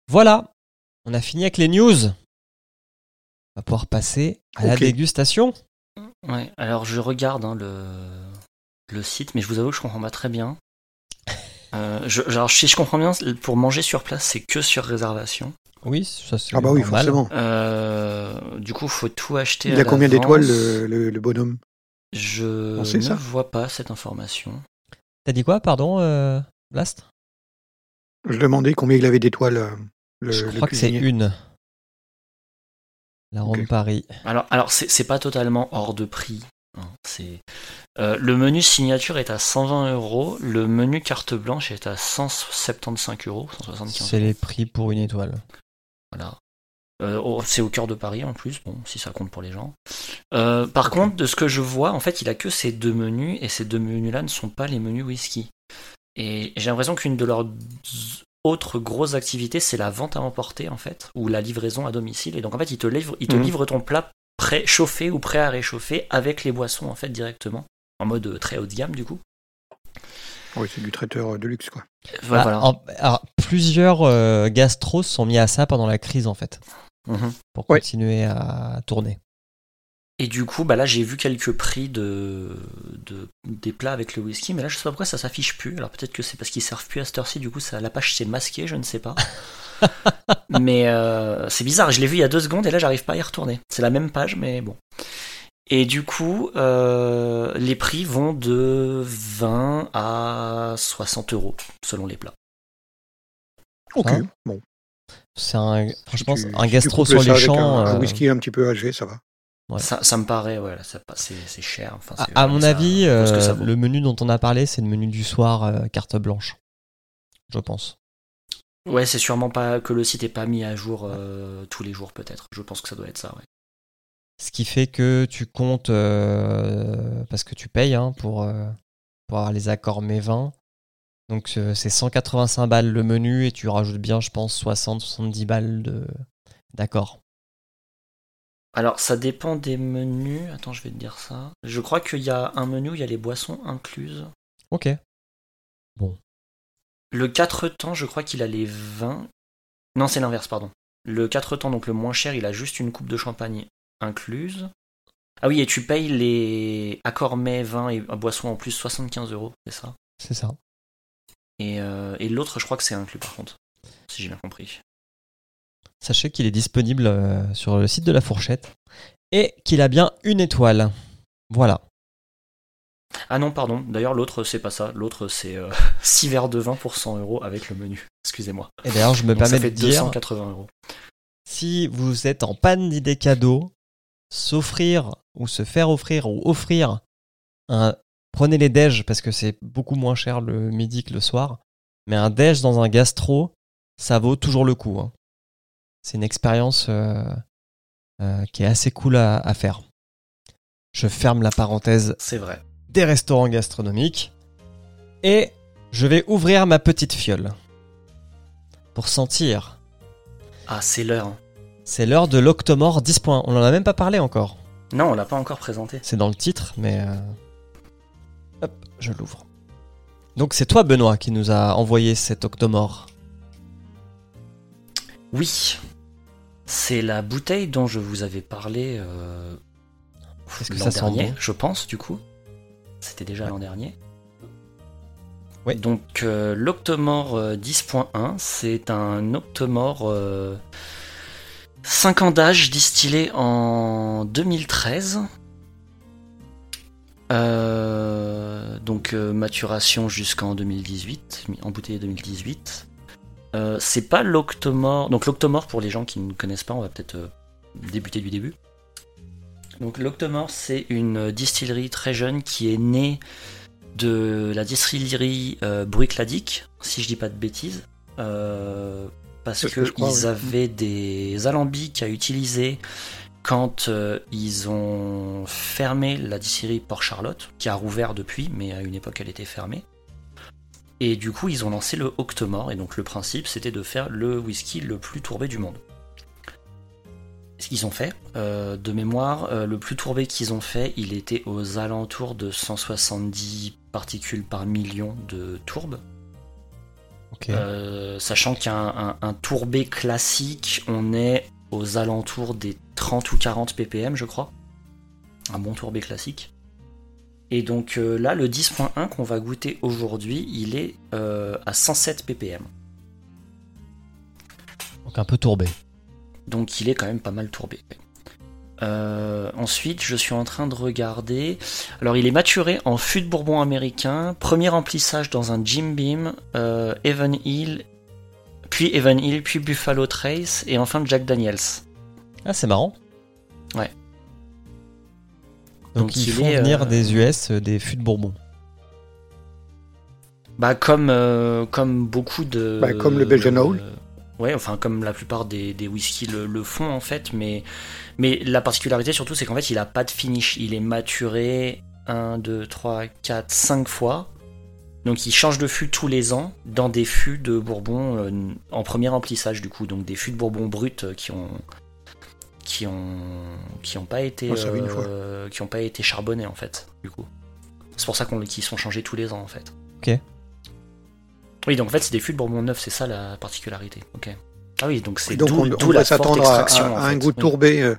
Voilà, on a fini avec les news. On va pouvoir passer à la dégustation. Ouais, alors je regarde hein, le, le site, mais je vous avoue que je comprends pas très bien. Euh, je, alors, si je comprends bien, pour manger sur place, c'est que sur réservation. Oui, ça c'est ah bah oui, normal. forcément. Euh, du coup, faut tout acheter. Il à a combien d'étoiles le, le- le bonhomme? Je On sait ne ça vois pas cette information. T'as dit quoi, pardon, euh, Blast Je demandais combien il avait d'étoiles. euh, le, Je le crois que c'est une. La Rome Ok. Paris. Alors, alors c'est c'est pas totalement hors de prix. hein, C'est euh, le menu signature est à 120 euros, le menu carte blanche est à 175 euros, 175. C'est les prix pour une étoile. Voilà. Euh, oh, c'est au cœur de Paris en plus, bon, si ça compte pour les gens. Euh, par contre, de ce que je vois, en fait, il a que ces deux menus, et ces deux menus-là ne sont pas les menus whisky. Et j'ai l'impression qu'une de leurs autres grosses activités, c'est la vente à emporter, en fait, ou la livraison à domicile. Et donc, en fait, ils te livrent, ils te Mhm. livrent ton plat prêt, chauffé ou prêt à réchauffer avec les boissons, en fait, directement. En mode euh, très haut de gamme, du coup. Oui, c'est du traiteur euh, de luxe, quoi. Voilà. Ah, voilà. en- alors, plusieurs euh, gastros sont mis à ça pendant la crise, en fait, Mhm. pour Ouais. continuer à tourner. Et du coup, bah là, j'ai vu quelques prix de, de- des plats avec le whisky, mais là, je sais pas pourquoi ça s'affiche plus. Alors peut-être que c'est parce qu'ils servent plus à cette heure-ci, du coup, ça, la page s'est masquée, je ne sais pas. mais euh, c'est bizarre, je l'ai vu il y a deux secondes et là, j'arrive pas à y retourner. C'est la même page, mais bon. Et du coup, euh, les prix vont de 20 à 60 euros selon les plats. Ok, Ah. bon. C'est un, franchement, Si tu- un si tu gastro couples sur les avec champs. Un, un euh, whisky un petit peu âgé, ça va. Ouais. Ça, ça me paraît, ouais, c'est cher. Enfin, à, mon ça avis, euh, le menu dont on a parlé, c'est le menu du soir euh, carte blanche. Je pense. Ouais, c'est sûrement pas que le site est pas mis à jour euh, tous les jours, peut-être. Je pense que ça doit être ça, ouais. Ce qui fait que tu comptes, euh, parce que tu payes hein, pour, euh, pour avoir les accords mes 20. Donc euh, c'est 185 balles le menu et tu rajoutes bien, je pense, 60-70 balles de- d'accord. Alors, ça dépend des menus. Attends, je vais te dire ça. Je crois qu'il y a un menu où il y a les boissons incluses. Ok. Le 4 temps, je crois qu'il a les 20. Non, c'est l'inverse, pardon. Le 4 temps, donc le moins cher, il a juste une coupe de champagne incluse. Ah oui, et tu payes les accords mets, vin et boissons en plus 75 euros, c'est ça? C'est ça. Et, euh, et l'autre, je crois que c'est inclus par contre, si j'ai bien compris. Sachez qu'il est disponible euh, sur le site de la fourchette et qu'il a bien une étoile. Voilà. Ah non, pardon, d'ailleurs l'autre c'est pas ça, l'autre c'est 6 verres de vin pour 100 euros avec le menu, excusez-moi. Et d'ailleurs, je me Donc permets ça de fait dire, 280 euros. si vous êtes en panne d'idées cadeaux, s'offrir ou se faire offrir ou offrir un. Prenez les déj parce que c'est beaucoup moins cher le midi que le soir. Mais un déj dans un gastro, ça vaut toujours le coup. hein. C'est une expérience euh, euh, qui est assez cool à, à faire. Je ferme la parenthèse C'est vrai. des restaurants gastronomiques. Et je vais ouvrir ma petite fiole. Pour sentir. Ah, c'est l'heure. C'est l'heure de l'Octomore 10.1. On en a même pas parlé encore. Non, on l'a pas encore présenté. C'est dans le titre, mais... euh, Hop, je l'ouvre. Donc c'est toi, Benoît, qui nous a envoyé cet Octomore. Oui. C'est la bouteille dont je vous avais parlé euh, Est-ce que l'an ça sent dernier, bon je pense, du coup. C'était déjà l'an dernier. Ouais. Donc, euh, l'Octomore euh, 10.1, c'est un Octomore euh, 5 ans d'âge distillé en 2013. Euh, donc, euh, maturation jusqu'en 2018, mis en bouteille 2018. Euh, c'est pas l'Octomore. Donc, l'Octomore, pour les gens qui ne connaissent pas, on va peut-être euh, débuter du début. Donc, l'Octomore, c'est une distillerie très jeune qui est née de la distillerie Bruichladdich, si je dis pas de bêtises. Parce qu'ils oui. avaient des alambics à utiliser quand euh, ils ont fermé la distillerie Port-Charlotte, qui a rouvert depuis, mais à une époque elle était fermée. Et du coup, ils ont lancé le Octomore, et donc le principe c'était de faire le whisky le plus tourbé du monde. Ce qu'ils ont fait, euh, de mémoire, euh, le plus tourbé qu'ils ont fait, il était aux alentours de 170 particules par million de tourbes. Euh, sachant qu'un un, un tourbé classique, on est aux alentours des 30 ou 40 ppm, je crois. Un bon tourbé classique. Et donc euh, là, le 10.1 qu'on va goûter aujourd'hui, il est euh, à 107 ppm. Donc un peu tourbé. Donc il est quand même pas mal tourbé. Euh, ensuite, je suis en train de regarder. Alors, il est maturé en fût de bourbon américain, premier remplissage dans un Jim Beam, euh, Evan Hill, puis Evan Hill, puis Buffalo Trace, et enfin Jack Daniels. Ah, c'est marrant. Ouais. Donc, Donc, ils il font est, venir euh, des US, des fûts de Bourbon. Bah, comme, euh, comme beaucoup de. Bah, comme le Belgian euh, Owl. Ouais, enfin, comme la plupart des, des whiskies le, le font en fait, mais, mais la particularité surtout, c'est qu'en fait, il a pas de finish. Il est maturé 1, 2, 3, 4, 5 fois. Donc, il change de fût tous les ans dans des fûts de bourbon euh, en premier remplissage, du coup. Donc, des fûts de bourbon bruts euh, qui ont. qui ont. qui ont pas été. Euh, qui ont pas été charbonnés en fait, du coup. C'est pour ça qu'on qu'ils sont changés tous les ans en fait. Ok. Oui, donc en fait, c'est des fûts de Bourbon neuf, c'est ça la particularité. Ok. Ah oui, donc c'est Donc d'où d'où la forte s'attendre à, extraction. à en un goût Oui. tourbé. euh,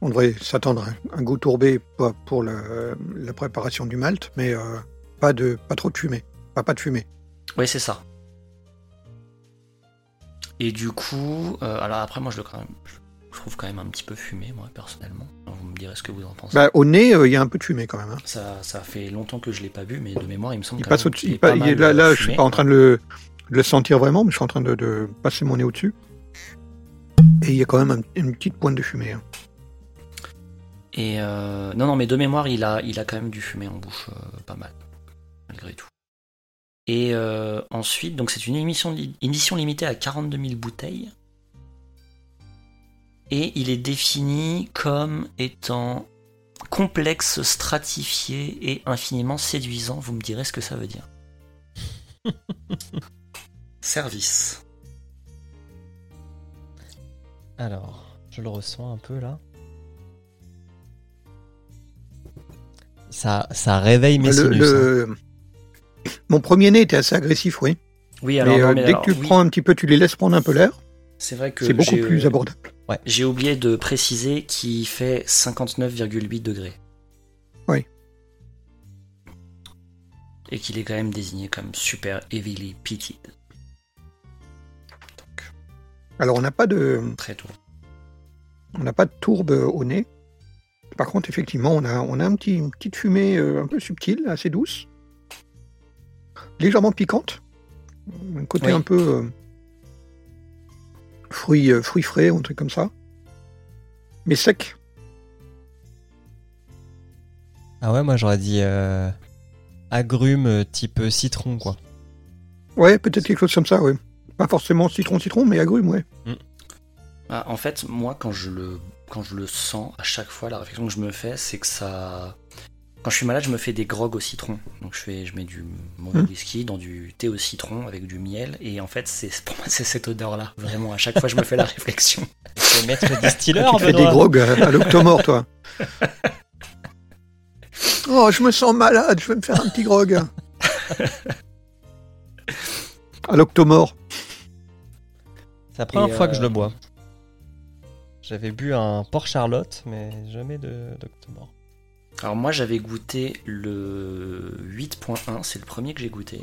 on devrait s'attendre à un goût tourbé pour, pour le- la préparation du malt, mais euh, pas de pas trop de fumée. Pas, pas de fumée. Oui, c'est ça. Et du coup, euh, alors après, moi, je le quand même, je trouve quand même un petit peu fumé, moi, personnellement. Alors, vous me direz ce que vous en pensez. Bah, au nez, euh, il y a un peu de fumée quand même. hein. Ça, ça fait longtemps que je l'ai pas bu, mais de mémoire, il me semble Il quand passe même au-dessus. qu'il il est pa- pas il mal, est- là, là, je suis fumé. pas en train de le, de le sentir vraiment, mais je suis en train de, de passer mon nez au-dessus. Et il y a quand même un- une petite pointe de fumée. hein. Et euh, non, non, mais de mémoire, il a, il a quand même du fumé en bouche, euh, pas mal, malgré tout. Et euh, ensuite, donc c'est une émission, édition limitée à 42 000 bouteilles. Et il est défini comme étant complexe, stratifié et infiniment séduisant. Vous me direz ce que ça veut dire. Service. Alors, je le ressens un peu là. Ça, ça réveille mes Le- sinus. hein. Mon premier nez était assez agressif, oui. Oui, alors, Mais, non, euh, mais dès alors, que tu oui, prends un petit peu, tu les laisses prendre un peu l'air, c'est vrai que c'est beaucoup plus abordable. J'ai oublié de préciser qu'il fait 59,8 degrés. Oui. Et qu'il est quand même désigné comme super heavily. Donc, Alors, on n'a pas de, très tôt. on n'a pas de tourbe au nez. Par contre, effectivement, on a, on a un petit, une petite fumée euh, un peu subtile, assez douce, légèrement piquante, un côté Oui. un peu euh, fruits, euh, fruits frais, un truc comme ça, mais sec. Ah ouais, moi j'aurais dit euh, agrumes euh, type citron, quoi. Ouais, peut-être quelque chose comme ça, ouais. Pas forcément citron-citron, mais agrumes, ouais. Ah, en fait, moi, quand je, le, quand je le sens, à chaque fois, la réflexion que je me fais, c'est que ça. Quand je suis malade, je me fais des grogs au citron. Donc je fais, je mets du mauvais Hmm. whisky dans du thé au citron avec du miel. Et en fait, c'est pour moi, c'est cette odeur-là. Vraiment, à chaque fois, je me fais la réflexion. C'est maître distiller, tu te fais des grogs à, à l'octomore, toi. Oh, je me sens malade, je vais me faire un petit grog. À l'octomore. C'est la première Et, fois que euh, je le bois. J'avais bu un Port Charlotte, mais jamais de d'Octomore. Alors moi, j'avais goûté le 8.1, c'est le premier que j'ai goûté,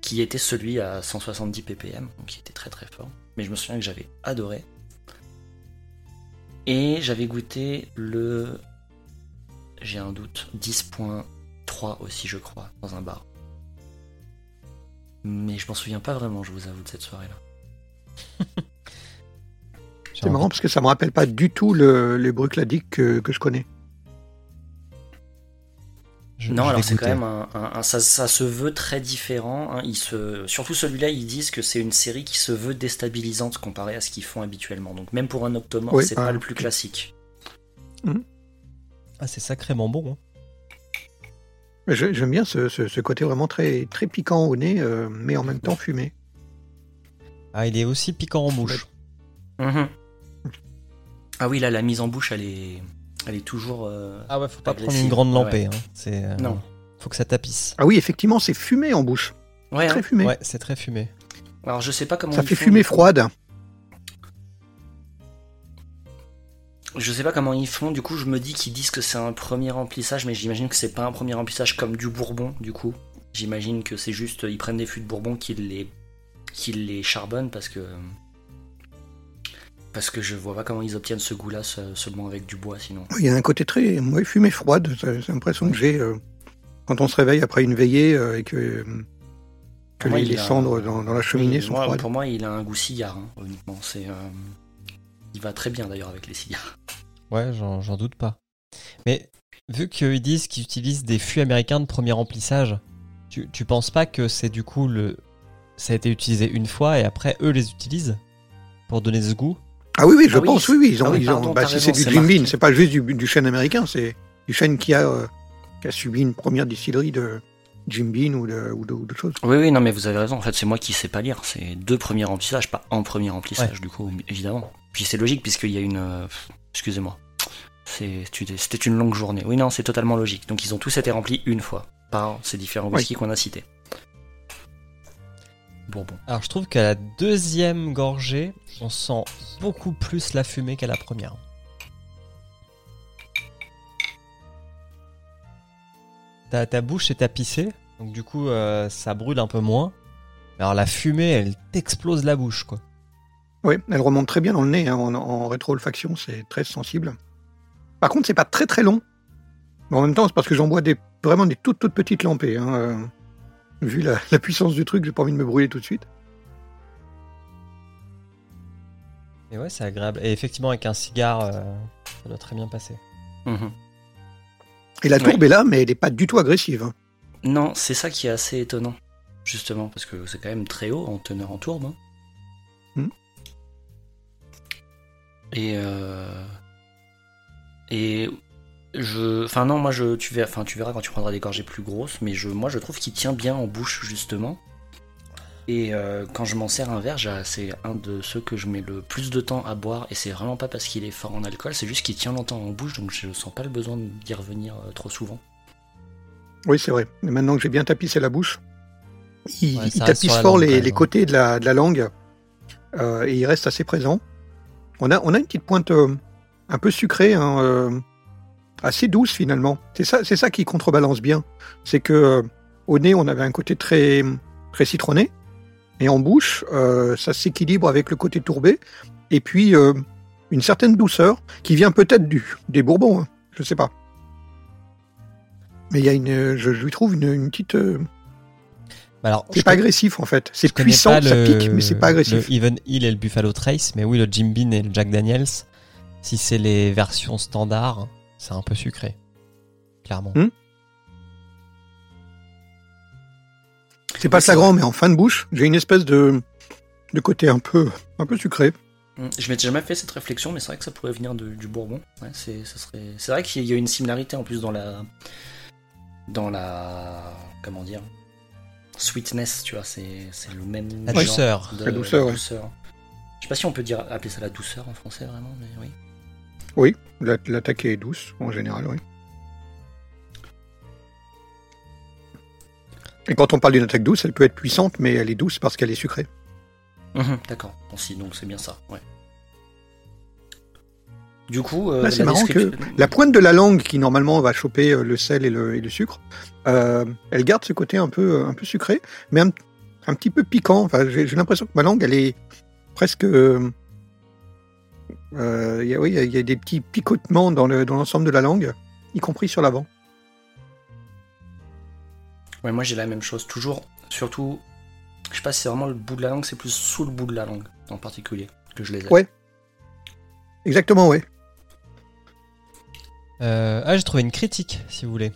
qui était celui à 170 ppm, donc qui était très très fort. Mais je me souviens que j'avais adoré. Et j'avais goûté le, j'ai un doute, 10.3 aussi, je crois, dans un bar. Mais je m'en souviens pas vraiment, je vous avoue, de cette soirée-là. C'est marrant parce que ça me rappelle pas du tout le, les Bruichladdich que, que je connais. Je- non, je alors c'est quand même un, un- un- ça, ça se veut très différent. hein. Ils se, surtout celui-là, ils disent que c'est une série qui se veut déstabilisante comparée à ce qu'ils font habituellement. Donc même pour un Octomore, Oui, c'est ah, pas le plus classique. Ah, c'est sacrément bon. hein. J'aime bien ce, ce- ce côté vraiment très, très piquant au nez, euh, mais en même temps fumé. Ah, il est aussi piquant en bouche. Mhm. Ah oui, là, la mise en bouche, elle est, elle est toujours. euh, Ah ouais, faut pas prendre une grande Ah lampée. ouais. hein. C'est, euh, Non. Faut que ça tapisse. Ah oui, effectivement, c'est fumé en bouche. Ouais. Très hein. fumé. Ouais, c'est très fumé. Alors je sais pas comment. Ça ils fait font, fumée froide. Je sais pas comment ils font. Du coup, je me dis qu'ils disent que c'est un premier remplissage, mais j'imagine que c'est pas un premier remplissage comme du Bourbon. Du coup, j'imagine que c'est juste ils prennent des fûts de Bourbon qu'ils les qu'ils les charbonnent parce que parce que je vois pas comment ils obtiennent ce goût-là se- seulement avec du bois sinon. Il y a un côté très ouais, fumée froide. C'est l'impression que j'ai euh, quand on se réveille après une veillée euh, et que, euh, moi, les, il les a- cendres dans, dans la cheminée Oui, sont moi, froides. Pour moi, il a un goût cigare, hein, honnêtement. C'est euh, il va très bien d'ailleurs avec les cigares. Ouais, j'en j'en doute pas. Mais vu qu'ils disent qu'ils utilisent des fûts américains de premier remplissage, tu, tu penses pas que c'est du coup le. Ça a été utilisé une fois et après eux les utilisent pour donner ce goût? Ah oui, oui, je Ah pense, oui, oui. Ils ont, ah oui, ils ont- bah, si c'est du Jim. Beam, c'est pas juste du, du chêne américain, c'est du chêne qui a, euh, qui a subi une première distillerie de Jim Beam ou de, ou de, ou de choses. Oui, oui, non, mais vous avez raison. En fait, c'est moi qui sais pas lire. C'est deux premiers remplissages, pas un premier remplissage, du coup, évidemment. Puis c'est logique puisqu'il y a une. euh, Excusez-moi. C'était une longue journée. Oui, non, c'est totalement logique. Donc ils ont tous été remplis une fois par ces différents Oui. whiskies qu'on a cités. Bourbon. Alors je trouve qu'à la deuxième gorgée, on sent beaucoup plus la fumée qu'à la première. Ta, ta bouche est tapissée, donc du coup euh, ça brûle un peu moins. Alors la fumée, elle t'explose la bouche quoi. Oui, elle remonte très bien dans le nez, hein, en, en rétro-olfaction, c'est très sensible. Par contre, c'est pas très très long. Mais en même temps, c'est parce que j'en bois des, vraiment des toutes toutes petites lampées. hein, euh, vu la, la puissance du truc, j'ai pas envie de me brûler tout de suite. Et ouais, c'est agréable. Et effectivement, avec un cigare, euh, ça doit très bien passer. Mhm. Et la Ouais. tourbe est là, mais elle est pas du tout agressive. hein. Non, c'est ça qui est assez étonnant. Justement, parce que c'est quand même très haut en teneur en tourbe. hein. Hmm. Et. euh, Et. Je. Enfin, non, moi, je, tu, verras, enfin, tu verras quand tu prendras des gorgées plus grosses, mais je, moi, je trouve qu'il tient bien en bouche, justement. Et euh, quand je m'en sers un verre, c'est un de ceux que je mets le plus de temps à boire, et c'est vraiment pas parce qu'il est fort en alcool, c'est juste qu'il tient longtemps en bouche, donc je sens pas le besoin d'y revenir euh, trop souvent. Oui, c'est vrai. Mais maintenant que j'ai bien tapissé la bouche, il, Ouais, tapisse fort les, hein. côtés de la, de la langue euh, et il reste assez présent. On a, on a une petite pointe un peu sucrée, hein, assez douce finalement. C'est ça, c'est ça qui contrebalance bien. C'est que euh, au nez, on avait un côté très, très citronné et en bouche, euh, ça s'équilibre avec le côté tourbé et puis euh, une certaine douceur qui vient peut-être du des Bourbons, hein, je sais pas. Mais il y a une, je, je lui trouve une, une petite. Bah Alors, c'est pas connais- agressif en fait. C'est puissant, ça le- pique, mais c'est pas agressif. Le Even Hill et le Buffalo Trace, mais oui, le Jim Beam et le Jack Daniels, si c'est les versions standards, c'est un peu sucré. Clairement. Hmm. C'est pas flagrant, mais en fin de bouche, j'ai une espèce de, de côté un peu, un peu sucré. Mm, Je m'étais jamais fait cette réflexion, mais c'est vrai que ça pourrait venir de- du Bourbon. Ouais, c'est, ça serait... c'est vrai qu'il y a une similarité en plus dans la, dans la. Comment dire Sweetness, tu vois, c'est c'est le même. La genre douceur. de- La douceur, ouais. Je sais pas si on peut dire appeler ça la douceur en français vraiment, mais oui. Oui, la- l'attaque est douce, en général, oui. Et quand on parle d'une attaque douce, elle peut être puissante, mais elle est douce parce qu'elle est sucrée. Mhm, D'accord. Bon, si, donc c'est bien ça, ouais. Du coup, euh, c'est marrant que la pointe de la langue, qui normalement va choper euh, le sel et le, et le sucre, euh, elle garde ce côté un peu, un peu sucré, mais un, un petit peu piquant. Enfin, j'ai j'ai l'impression que ma langue, elle est presque. euh, euh, il y a- oui, il y a- il y, a des petits picotements dans le- dans l'ensemble de la langue, y compris sur l'avant. Ouais, moi j'ai la même chose. Toujours, surtout, je sais pas si c'est vraiment le bout de la langue, c'est plus sous le bout de la langue en particulier que je les ai. Ouais. Exactement, ouais. Euh, ah, j'ai trouvé une critique, si vous voulez,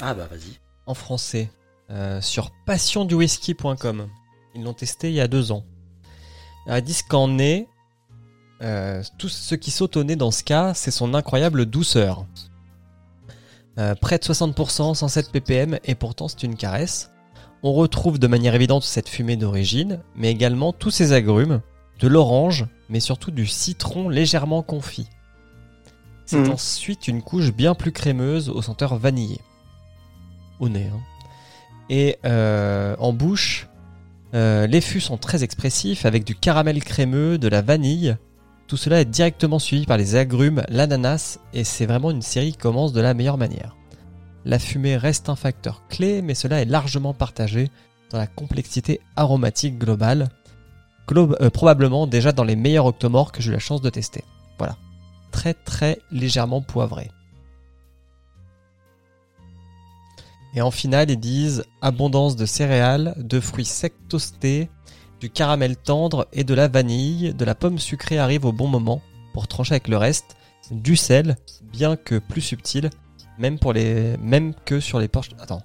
Ah bah vas-y. en français, euh, sur passionduwhisky.com. Ils l'ont testé il y a deux ans. Alors, ils disent qu'en est, euh, tout ce qui saute au nez dans ce cas, c'est son incroyable douceur. Euh, près de 60%, 107 ppm, et pourtant c'est une caresse. On retrouve de manière évidente cette fumée d'origine, mais également tous ces agrumes, de l'orange, mais surtout du citron légèrement confit. C'est Mhm. ensuite une couche bien plus crémeuse aux senteurs vanillées. Au nez. hein. Et euh, en bouche, euh, les fûts sont très expressifs avec du caramel crémeux, de la vanille. Tout cela est directement suivi par les agrumes, l'ananas, et c'est vraiment une série qui commence de la meilleure manière. La fumée reste un facteur clé, mais cela est largement partagé dans la complexité aromatique globale, Glo- euh, probablement déjà dans les meilleurs octomores que j'ai eu la chance de tester. Voilà. Très très légèrement poivré. Et en finale, ils disent abondance de céréales, de fruits secs toastés, du caramel tendre et de la vanille. De la pomme sucrée arrive au bon moment pour trancher avec le reste. Du sel, bien que plus subtil, même pour les, même que sur les porches. Attends.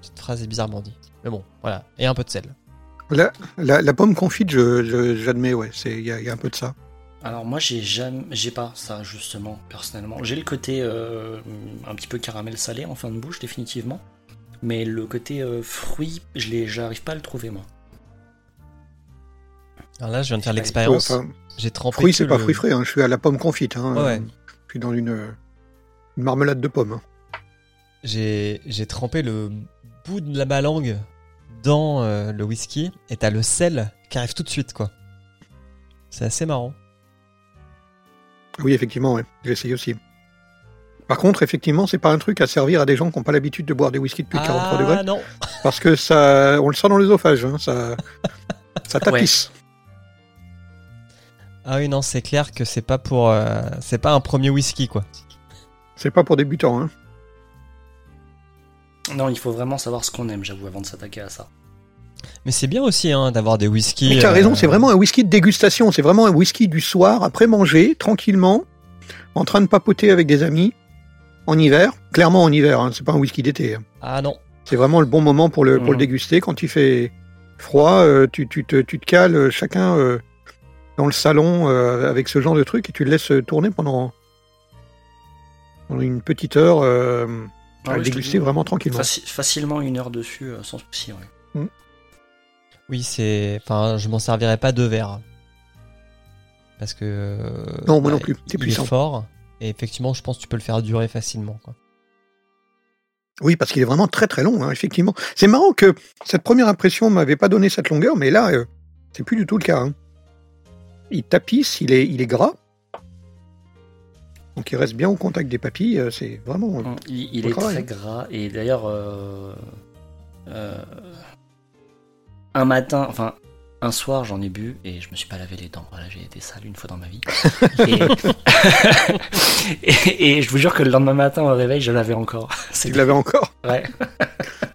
Cette phrase est bizarrement dit. Mais bon, voilà. Et un peu de sel. La, la, la pomme confite, je- je- j'admets, ouais, c'est- il y, a- il y a un peu de ça. Alors moi j'ai jamais, j'ai pas ça justement personnellement. J'ai le côté euh, un petit peu caramel salé en fin de bouche définitivement, mais le côté euh, fruit, je l'ai, j'arrive pas à le trouver moi. Alors là, je viens de faire l'expérience. Enfin, J'ai trempé. fruit, que c'est pas le- fruit frais, hein, je suis à la pomme confite. Hein, ouais. Je suis dans une, une marmelade de pommes. hein. J'ai j'ai trempé le bout de la ma langue dans euh, le whisky et t'as le sel qui arrive tout de suite, quoi. C'est assez marrant. Oui, effectivement, ouais. j'essaye aussi. Par contre, effectivement, c'est pas un truc à servir à des gens qui n'ont pas l'habitude de boire des whisky depuis 43 degrés, Ah non parce que ça, on le sent dans l'œsophage, hein, ça, ça tapisse. Ah oui, non, c'est clair que c'est pas pour. euh, c'est pas un premier whisky, quoi. C'est pas pour débutants. Hein. Non, il faut vraiment savoir ce qu'on aime, j'avoue, avant de s'attaquer à ça. Mais c'est bien aussi hein, d'avoir des whiskies. Mais tu as euh, raison, c'est vraiment un whisky de dégustation. C'est vraiment un whisky du soir, après manger, tranquillement, en train de papoter avec des amis, en hiver. Clairement en hiver, hein, c'est pas un whisky d'été. hein. Ah non. C'est vraiment le bon moment pour le, pour le Mhm. déguster. Quand il fait froid, euh, tu, tu, te, tu te cales euh, chacun euh, dans le salon euh, avec ce genre de truc et tu le laisses tourner pendant, pendant une petite heure euh, Ah à oui, déguster dis, vraiment tranquillement. faci- facilement une heure dessus, euh, sans souci. Ouais. Oui, c'est. Enfin, je m'en servirais pas deux verres. Parce que. Non, moi bah, non plus, c'est il puissant. est fort. Et effectivement, je pense que tu peux le faire durer facilement, quoi. Oui, parce qu'il est vraiment très très long, hein, effectivement. C'est marrant que cette première impression m'avait pas donné cette longueur, mais là, euh, c'est plus du tout le cas. hein. Il tapisse, il est, il est gras. Donc il reste bien au contact des papilles, euh, c'est vraiment... Mm, Il, il est travail, très hein. gras et d'ailleurs euh, euh, un matin, enfin un soir j'en ai bu et je me suis pas lavé les dents. Voilà, j'ai été sale une fois dans ma vie. et, et- et je vous jure que le lendemain matin au réveil je l'avais encore. Tu l'avais encore? Ouais.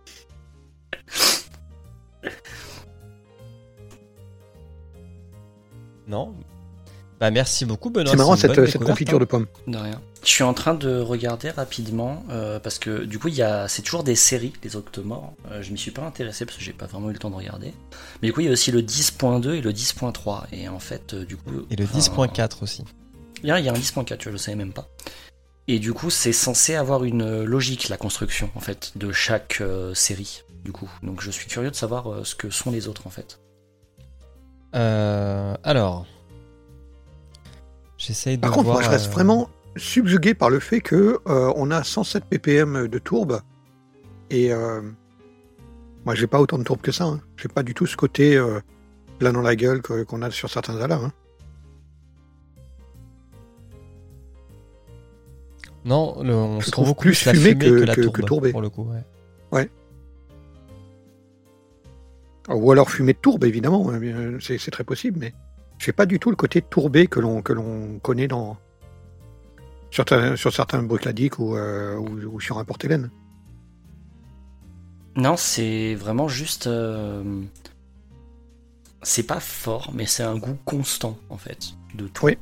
Non Bah, merci beaucoup, Benoît. C'est marrant cette, confiture hein. de pommes. De rien. Je suis en train de regarder rapidement euh, parce que du coup il y a c'est toujours des séries les Octomores. Euh, je m'y suis pas intéressé parce que j'ai pas vraiment eu le temps de regarder. Mais du coup il y a aussi le 10.2 et le 10.3 et en fait euh, du coup Et le enfin, 10.4 aussi. Il y a il y a un 10.4, tu vois, je savais même pas. Et du coup, c'est censé avoir une logique, la construction, en fait, de chaque euh, série, du coup. Donc je suis curieux de savoir euh, ce que sont les autres, en fait. Euh, alors. J'essaye de Par contre, voir, moi, je reste euh, vraiment subjugué par le fait que euh, on a 107 ppm de tourbe et euh, moi, j'ai pas autant de tourbe que ça. Hein. J'ai pas du tout ce côté plein dans la gueule qu'on a sur certains alarmes. hein. Non, le- on Je se trouve beaucoup plus fumé que- que, la que tourbe, tourbé. pour le coup. ouais. Ou alors fumée de tourbe, évidemment, hein, c'est très possible, mais j'ai pas du tout le côté tourbé que l'on que l'on connaît dans sur, certains- sur certains brucladiques ou, euh, ou, ou sur un porte-hélène. Non, c'est vraiment juste. euh, C'est pas fort, mais c'est un goût constant, en fait, de tout. Oui.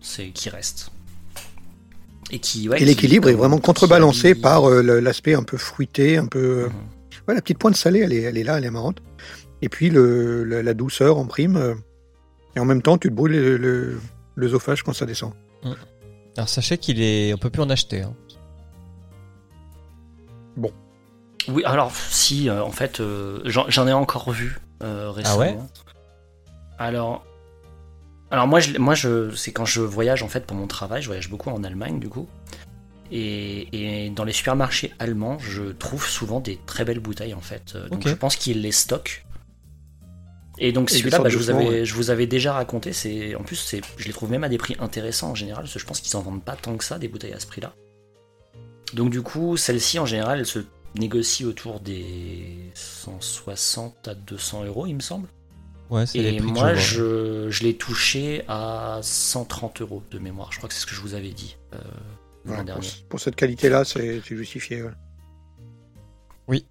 C'est qui reste. Et qui. ouais, Et qui- l'équilibre est vraiment contrebalancé par euh, l'aspect un peu fruité, un peu. Mhm. Ouais, la petite pointe salée, elle est, elle est là, elle est marrante. Et puis le, la douceur en prime. euh, et en même temps, tu te brûles le- le- l'œsophage quand ça descend. Alors sachez qu'il est, on peut plus en acheter. hein. Oui, alors si, euh, en fait, euh, j'en j'en ai encore vu euh, récemment. Ah ouais? Alors, alors moi, je, moi, je, c'est quand je voyage en fait pour mon travail, je voyage beaucoup en Allemagne du coup, et, et dans les supermarchés allemands, je trouve souvent des très belles bouteilles en fait. Donc je pense qu'ils les stockent. Et donc celui-là, bah, je, vous avais, ouais. je vous avais déjà raconté. C'est en plus, c'est, je les trouve même à des prix intéressants en général, parce que je pense qu'ils en vendent pas tant que ça des bouteilles à ce prix-là. Donc du coup, celle-ci en général, elle se négocie autour des 160 à 200 euros, il me semble. Ouais, c'est les Et prix moi, je vois. je, je l'ai touché à 130 euros de mémoire. Je crois que c'est ce que je vous avais dit euh, l'an pour, dernier. pour cette qualité-là, c'est c'est justifié. ouais. Oui,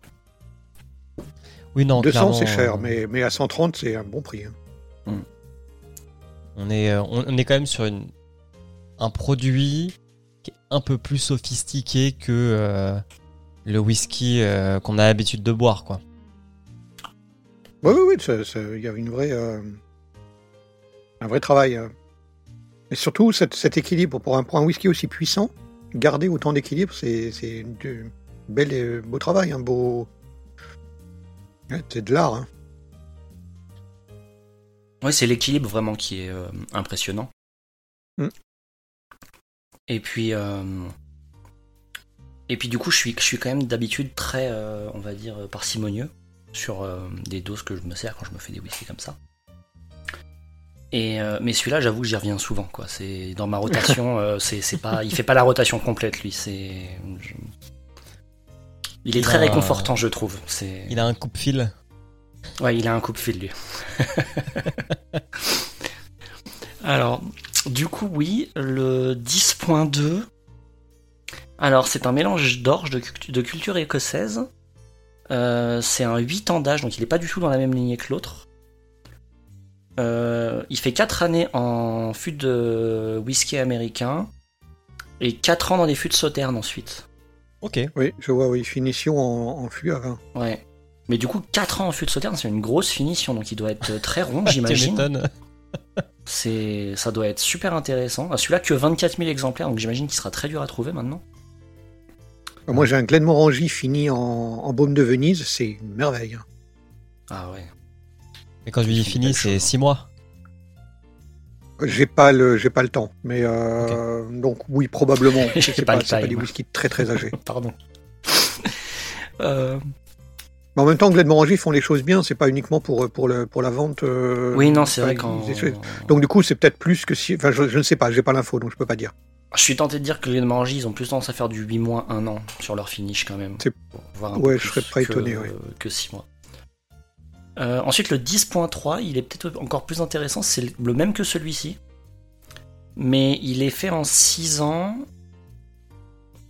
non, 200, c'est cher, euh, mais, mais à 130, c'est un bon prix. hein. On est, euh, on, est quand même sur une, un produit qui est un peu plus sophistiqué que euh, le whisky euh, qu'on a l'habitude de boire, quoi. Oui, oui, oui, il y a une vraie, euh, un vrai travail. euh. Et surtout, cet, cet équilibre, pour un, pour un whisky aussi puissant, garder autant d'équilibre, c'est c'est bel et beau travail, un beau... C'est de l'art. hein. Ouais, c'est l'équilibre vraiment qui est euh, impressionnant. Mm. Et puis, euh, et puis du coup, je suis, je suis quand même d'habitude très, euh, on va dire, parcimonieux sur euh, des doses que je me sers quand je me fais des whisky comme ça. Et mais celui-là, j'avoue que j'y reviens souvent. Quoi. C'est dans ma rotation, c'est, c'est pas, il fait pas la rotation complète lui. C'est, il est Il très a- réconfortant, je trouve. C'est, Il a un coupe-fil. Ouais, il a un coupe-fil, lui. Alors, du coup, oui, le 10.2. Alors, c'est un mélange d'orge de culture écossaise. Euh, c'est un 8 ans d'âge, donc il n'est pas du tout dans la même lignée que l'autre. Euh, il fait 4 années en fût de whisky américain et 4 ans dans des fûts de sauterne ensuite. Ok. Oui, je vois, oui, finition en, en fût à vin. Ouais. Mais du coup, 4 ans en fût de sauterne, c'est une grosse finition, donc il doit être très rond, j'imagine. C'est, ça doit être super intéressant. Ah, Celui-là que 24 000 exemplaires, donc j'imagine qu'il sera très dur à trouver maintenant. Moi, j'ai un Glenmorangie fini en, en baume de Venise, c'est une merveille. hein. Ah ouais. Mais quand je lui dis fini, c'est chose, 6 mois. J'ai pas le, j'ai pas le temps, mais euh, donc oui, probablement. C'est pas pas, le pas des whiskies très très âgés. Pardon. Euh, Mais en même temps, Glenmorangie font les choses bien. C'est pas uniquement pour pour le pour la vente. euh, oui, non, c'est vrai quand. Donc du coup, c'est peut-être plus que si. Enfin, je, je ne sais pas. J'ai pas l'info, donc je peux pas dire. Je suis tenté de dire que Glenmorangie, ils ont plus tendance à faire du 8 mois, 1 an sur leur finish quand même. C'est- Ouais, peu je serais pas que- étonné, ouais. Que 6 mois. Euh, ensuite, le 10.3, il est peut-être encore plus intéressant. C'est le- même que celui-ci. Mais il est fait en 6 ans.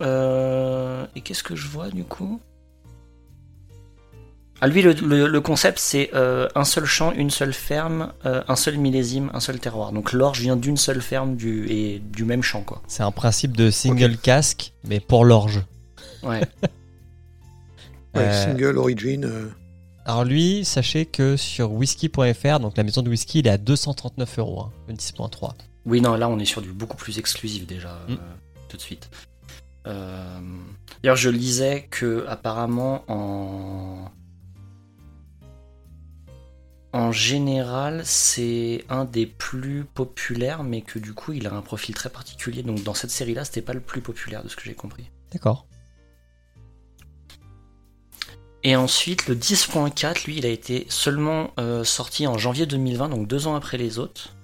Euh, et qu'est-ce que je vois du coup? Ah, lui, le, le- le concept, c'est euh, un seul champ, une seule ferme, euh, un seul millésime, un seul terroir. Donc l'orge vient d'une seule ferme du, et du même champ, quoi. C'est un principe de single casque, mais pour l'orge. Ouais. Ouais, Euh, Single origin. Alors lui, sachez que sur whisky.fr, donc la maison de whisky, il est à 239 euros, hein, le 10.3. Oui, non, là, on est sur du beaucoup plus exclusif déjà, Mm. euh, tout de suite. Euh, D'ailleurs, je lisais que apparemment en en général, c'est un des plus populaires, mais que du coup, il a un profil très particulier. Donc, dans cette série-là, c'était pas le plus populaire, de ce que j'ai compris. D'accord. Et ensuite, le 10.4, lui, il a été seulement euh, sorti en janvier 2020, donc deux ans après les autres.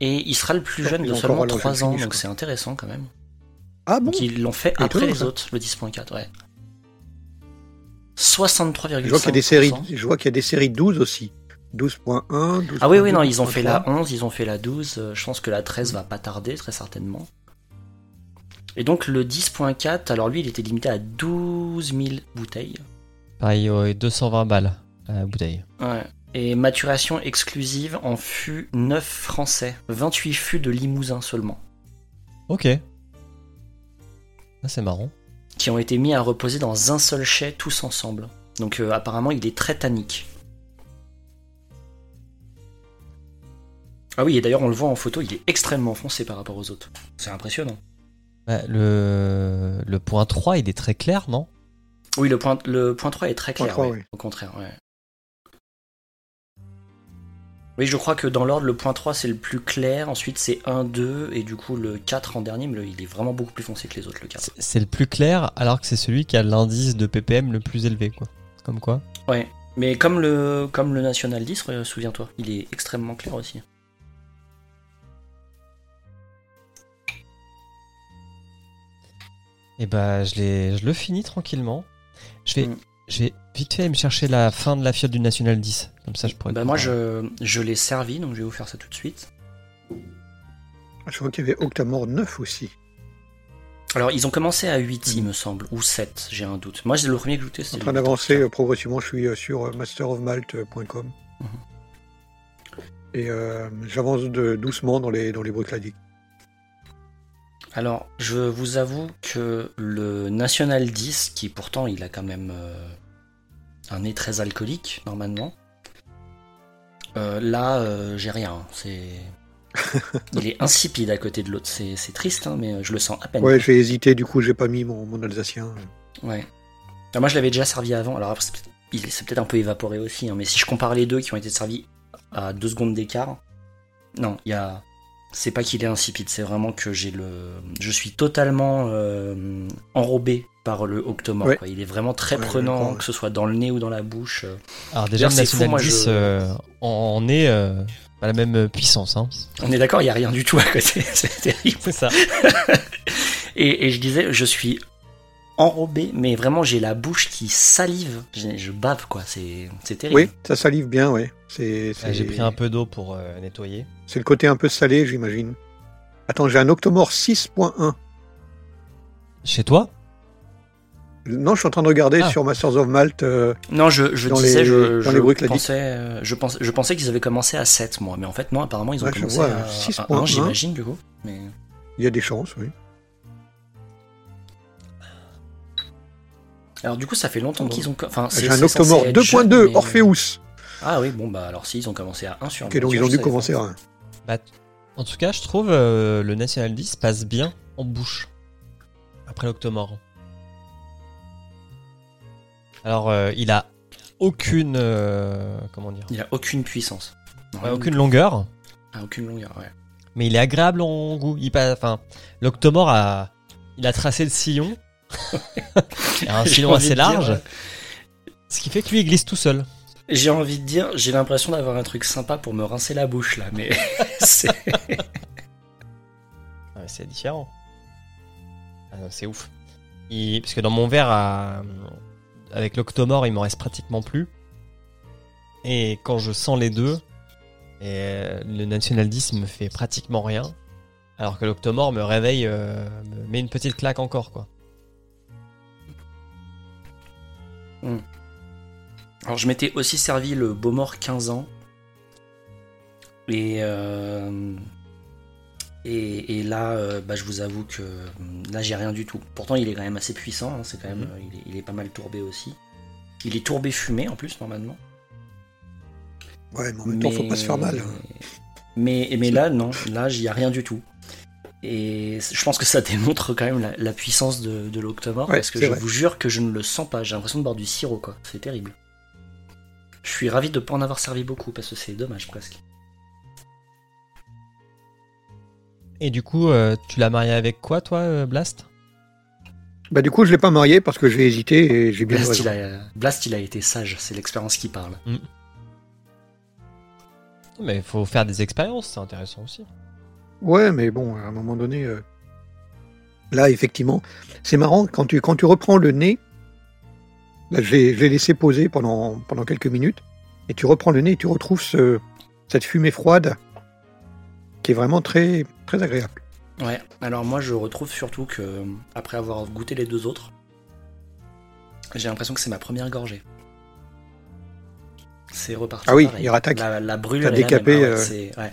Et il sera le plus jeune de seulement encore alors 3 fini, ans, donc c'est intéressant quand même. Ah bon? Donc ils l'ont fait après les autres, le 10.4, ouais. 63,5%. Je vois qu'il y a des séries, je vois qu'il y a des séries 12 aussi. 12.1, 12.2. Ah oui, oui, non, ils ont fait la 12.3. 11, ils ont fait la 12. euh, Je pense que la 13 va pas tarder, très certainement. Et donc le 10.4, alors lui, il était limité à 12 000 bouteilles. Pareil, ouais, 220 balles à la bouteille. Ouais. Et maturation exclusive en fût 9 français, 28 fûts de Limousin seulement, Ok. Ah, c'est marrant. qui ont été mis à reposer dans un seul chai tous ensemble. Donc euh, apparemment, il est très tannique. Ah oui, et d'ailleurs, on le voit en photo, il est extrêmement foncé par rapport aux autres. C'est impressionnant. Ouais, le... le point 3, il est très clair, non? Oui, le point, le point 3 est très clair, 3, ouais, oui. au contraire. Ouais. Oui, je crois que dans l'ordre, le point 3 c'est le plus clair, ensuite c'est 1, 2, et du coup le 4 en dernier, mais le- il est vraiment beaucoup plus foncé que les autres, le 4. C'est- le plus clair, alors que c'est celui qui a l'indice de ppm le plus élevé, quoi. Comme quoi? Ouais, mais comme le, comme le National 10, euh, souviens-toi, il est extrêmement clair aussi. Et bah, je, l'ai- je le finis tranquillement. Je vais, Mm. je vais vite fait aller me chercher la fin de la fiole du National 10. Comme ça, je pourrais. Bah moi je, je l'ai servi, donc je vais vous faire ça tout de suite. Je vois qu'il y avait Octamore 9 aussi. Alors ils ont commencé à 8 Mm. il me semble, ou 7, j'ai un doute. Moi c'est le premier que j'ai goûté, En train d'avancer euh, progressivement, je suis euh, sur euh, masterofmalt.com. Mhm. Et euh, j'avance doucement dans les, dans les. Alors je vous avoue que le National 10, qui pourtant il a quand même euh, un nez très alcoolique normalement, euh, là euh, j'ai rien, c'est... il est insipide à côté de l'autre, c'est c'est triste, hein, mais je le sens à peine. Ouais, j'ai hésité, du coup, j'ai pas mis mon, mon alsacien. Ouais. Ah, moi, je l'avais déjà servi avant. Alors, c'est peut-être- il c'est peut-être un peu évaporé aussi. hein, mais si je compare les deux qui ont été servis à deux secondes d'écart, non, il y a. C'est pas qu'il est insipide, c'est vraiment que j'ai le. Je suis totalement euh, enrobé par le Octomore. Ouais. quoi. Il est vraiment très Ouais, prenant, que ce soit dans le nez ou dans la bouche. euh. Alors, déjà, le National moi, 10 je- euh, en, en est euh, à la même puissance. Hein. On est d'accord, il y a rien du tout à côté. c'est terrible. C'est ça. Et, et je disais, je suis enrobé, mais vraiment, j'ai la bouche qui salive. Je, je bave, quoi. C'est c'est terrible. Oui, ça salive bien, c'est- Ah, J'ai pris un peu d'eau pour euh, nettoyer. c'est le côté un peu salé, j'imagine. Attends, j'ai un Octomore 6.1. Chez toi? Non, je suis en train de regarder Ah. sur Masters of Malt. euh, Non, je, je Dans disais, les- je, dans je les pensais, euh, je, pense, je pensais qu'ils avaient commencé à 7, moi. Mais en fait, non, apparemment, ils ont Ouais, je commencé vois, à, 6.1. à 1, j'imagine, du coup. Mais... Il y a des chances, oui. Alors, du coup, ça fait longtemps qu'ils ont. Enfin, c'est- J'ai un c'est Octomore censé être jeune, 2.2 mais- Orpheus. Ah oui, bon, bah alors si, ils ont commencé à 1 sur Ok, donc ils ont dû commencer à 1. Bah, En tout cas, je trouve euh, le National 10 passe bien en bouche. Après l'Octomore. Alors, euh, il a aucune. euh, comment dire? Il a aucune puissance. Non, Ouais, rien Aucune longueur. Ah, aucune longueur, ouais. Mais il est agréable en goût. Il enfin, l'Octomore a, il a tracé le sillon. un sillon assez dire, large. euh, Ce qui fait que lui, il glisse tout seul. J'ai envie de dire, j'ai l'impression d'avoir un truc sympa pour me rincer la bouche là, mais c'est. Ouais, c'est différent. Ah c'est ouf. Il- Parce que dans mon verre, à- avec l'Octomore, il m'en reste pratiquement plus. Et quand je sens les deux, et euh, le National 10 me fait pratiquement rien. Alors que l'Octomore me réveille, euh, me met une petite claque encore, quoi. Alors je m'étais aussi servi le Beaumort 15 ans. Et, euh, et, et là, euh, bah, je vous avoue que euh, là, j'ai rien du tout. Pourtant, il est quand même assez puissant. hein, c'est quand même, Mhm. euh, il, est, il est pas mal tourbé aussi. Il est tourbé fumé en plus, normalement. Ouais, mais en même temps, faut pas se faire mal. Mais, mais là, non. Là, j'y a rien du tout. Et je pense que ça démontre quand même la, la puissance de, de l'Octomore, Ouais, parce que je vrai. vous jure que je ne le sens pas. J'ai l'impression de boire du sirop, quoi. C'est terrible. Je suis ravi de ne pas en avoir servi beaucoup, parce que c'est dommage presque. Et du coup, euh, tu l'as marié avec quoi, toi, euh, Blast? Bah, du coup, je l'ai pas marié parce que j'ai hésité et j'ai bien Blast il, a, Blast, il a été sage, c'est l'expérience qui parle. Mais il faut faire des expériences, c'est intéressant aussi. Ouais, mais bon, à un moment donné, euh, là, effectivement, c'est marrant quand tu quand tu reprends le nez. Là, je l'ai je l'ai laissé poser pendant pendant quelques minutes, et tu reprends le nez et tu retrouves ce, cette fumée froide qui est vraiment très très agréable. Ouais, alors moi je retrouve surtout que, après avoir goûté les deux autres, j'ai l'impression que c'est ma première gorgée. C'est reparti. Ah oui, pareil. il rattaque. La, la brûle, T'as décapé, même. Ah ouais, euh.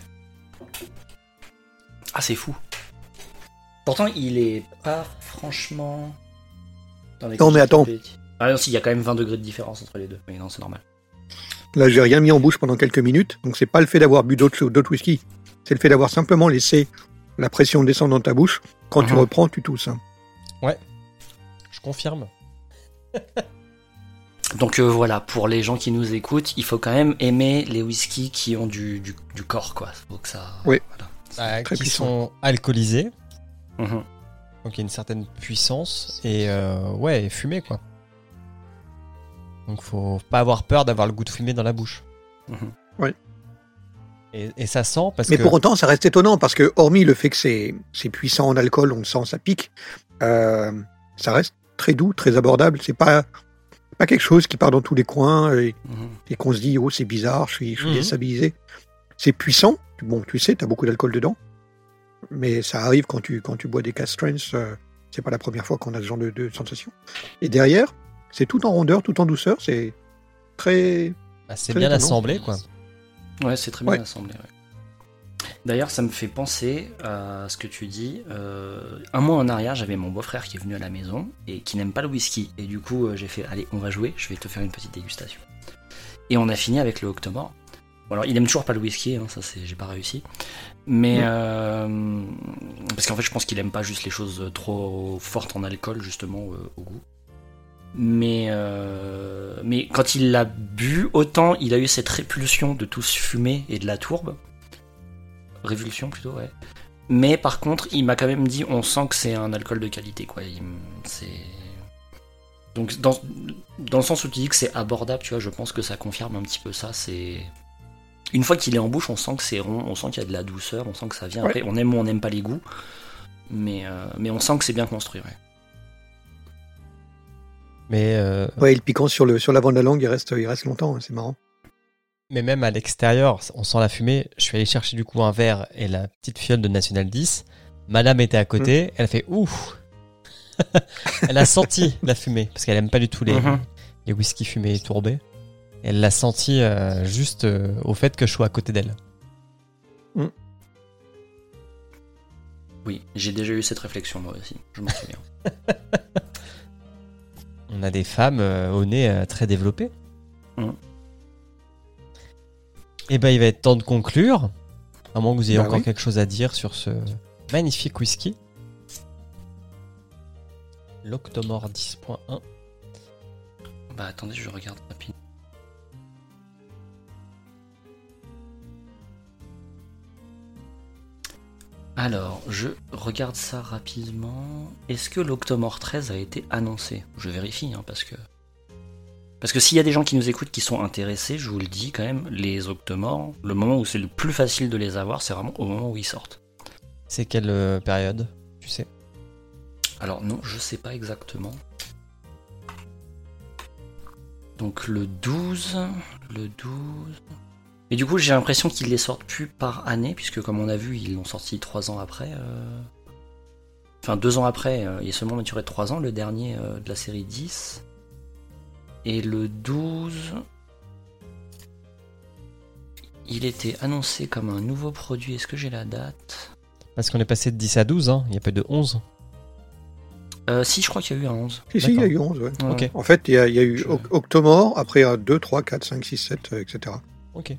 Ah, c'est fou. Pourtant, il est pas franchement. Non, mais attends. Ah non, si, il y a quand même 20 degrés de différence entre les deux. Oui, non, c'est normal. Là, j'ai rien mis en bouche pendant quelques minutes, donc c'est pas le fait d'avoir bu d'autres d'autres whisky, c'est le fait d'avoir simplement laissé la pression descendre dans ta bouche. Quand tu Mhm. reprends, tu tousses. hein. Je confirme. Donc euh, voilà, pour les gens qui nous écoutent, il faut quand même aimer les whiskies qui ont du, du, du corps, quoi. Faut que ça. Oui. voilà. Bah, Très qui puissant. sont alcoolisés, Mhm. donc il y a une certaine puissance, et euh, ouais, et fumé, quoi. Donc faut pas avoir peur d'avoir le goût de fumée dans la bouche. Mhm. Et, et ça sent parce Mais que... pour autant, ça reste étonnant parce que, hormis le fait que c'est c'est puissant en alcool, on le sent, ça pique, euh, ça reste très doux, très abordable. C'est pas pas quelque chose qui part dans tous les coins et, Mhm. et qu'on se dit oh c'est bizarre, je suis, je suis Mhm. déstabilisé. C'est puissant. Bon, tu sais, t'as beaucoup d'alcool dedans, mais ça arrive quand tu quand tu bois des cast strengths. euh, c'est pas la première fois qu'on a ce genre de, de sensation. Et derrière, c'est tout en rondeur, tout en douceur. C'est très bah, c'est bien assemblé, quoi. Ouais, c'est très bien Ouais. assemblé. ouais. D'ailleurs, ça me fait penser à ce que tu dis. Euh, un mois en arrière, j'avais mon beau-frère qui est venu à la maison et qui n'aime pas le whisky. Et du coup, euh, j'ai fait Allez, on va jouer, je vais te faire une petite dégustation. Et on a fini avec le Octomore. Bon, alors, il aime toujours pas le whisky, hein, ça c'est, j'ai pas réussi. Mais euh, parce qu'en fait, je pense qu'il aime pas juste les choses trop fortes en alcool, justement, euh, au goût. Mais, euh, mais quand il l'a bu, autant il a eu cette répulsion de tout ce fumé et de la tourbe. Révulsion plutôt, ouais. Mais par contre, il m'a quand même dit on sent que c'est un alcool de qualité, quoi. Il c'est. Donc, dans, dans le sens où tu dis que c'est abordable, tu vois, je pense que ça confirme un petit peu ça. C'est. Une fois qu'il est en bouche, on sent que c'est rond, on sent qu'il y a de la douceur, on sent que ça vient. Ouais. Après, on aime ou on n'aime pas les goûts. Mais, euh, mais on sent que c'est bien construit, ouais. Mais, euh, ouais, le piquant sur le sur l'avant de la langue, il reste il reste longtemps. hein, c'est marrant. mais même à l'extérieur, on sent la fumée. Je suis allé chercher du coup un verre et la petite fiole de National 10. Madame était à côté, elle a fait ouf Elle a senti la fumée, parce qu'elle aime pas du tout les, les whisky fumés et tourbés. Elle l'a senti euh, juste euh, au fait que je sois à côté d'elle. Oui, j'ai déjà eu cette réflexion moi aussi, je m'en souviens. On a des femmes euh, au nez euh, très développé. Mhm. Et ben il va être temps de conclure. À moins que vous ayez Bah encore oui. quelque chose à dire sur ce magnifique whisky. L'Octomore 10.1. Bah attendez, je regarde rapidement. Alors, je regarde ça rapidement. Est-ce que l'Octomore 13 a été annoncé? Je vérifie, hein, parce que. Parce que s'il y a des gens qui nous écoutent qui sont intéressés, je vous le dis quand même, les Octomores, le moment où c'est le plus facile de les avoir, c'est vraiment au moment où ils sortent. C'est quelle euh, période Tu sais? Alors non, je sais pas exactement. Donc le 12, le 12. Et du coup, j'ai l'impression qu'ils les sortent plus par année, puisque comme on a vu, ils l'ont sorti 3 ans après. euh. Enfin, 2 ans après, euh, il est seulement maturé de 3 ans, le dernier euh, de la série 10. Et le 12. Il était annoncé comme un nouveau produit. Est-ce que j'ai la date? Parce qu'on est passé de 10 à 12, hein. il n'y a pas de 11. euh, Si, je crois qu'il y a eu un 11. Si, si, il y a eu D'accord. 11. ouais. En fait, il y a, il y a eu Je- Oc- Octomore, après euh, 2, 3, 4, 5, 6, 7, euh, etc. Ok.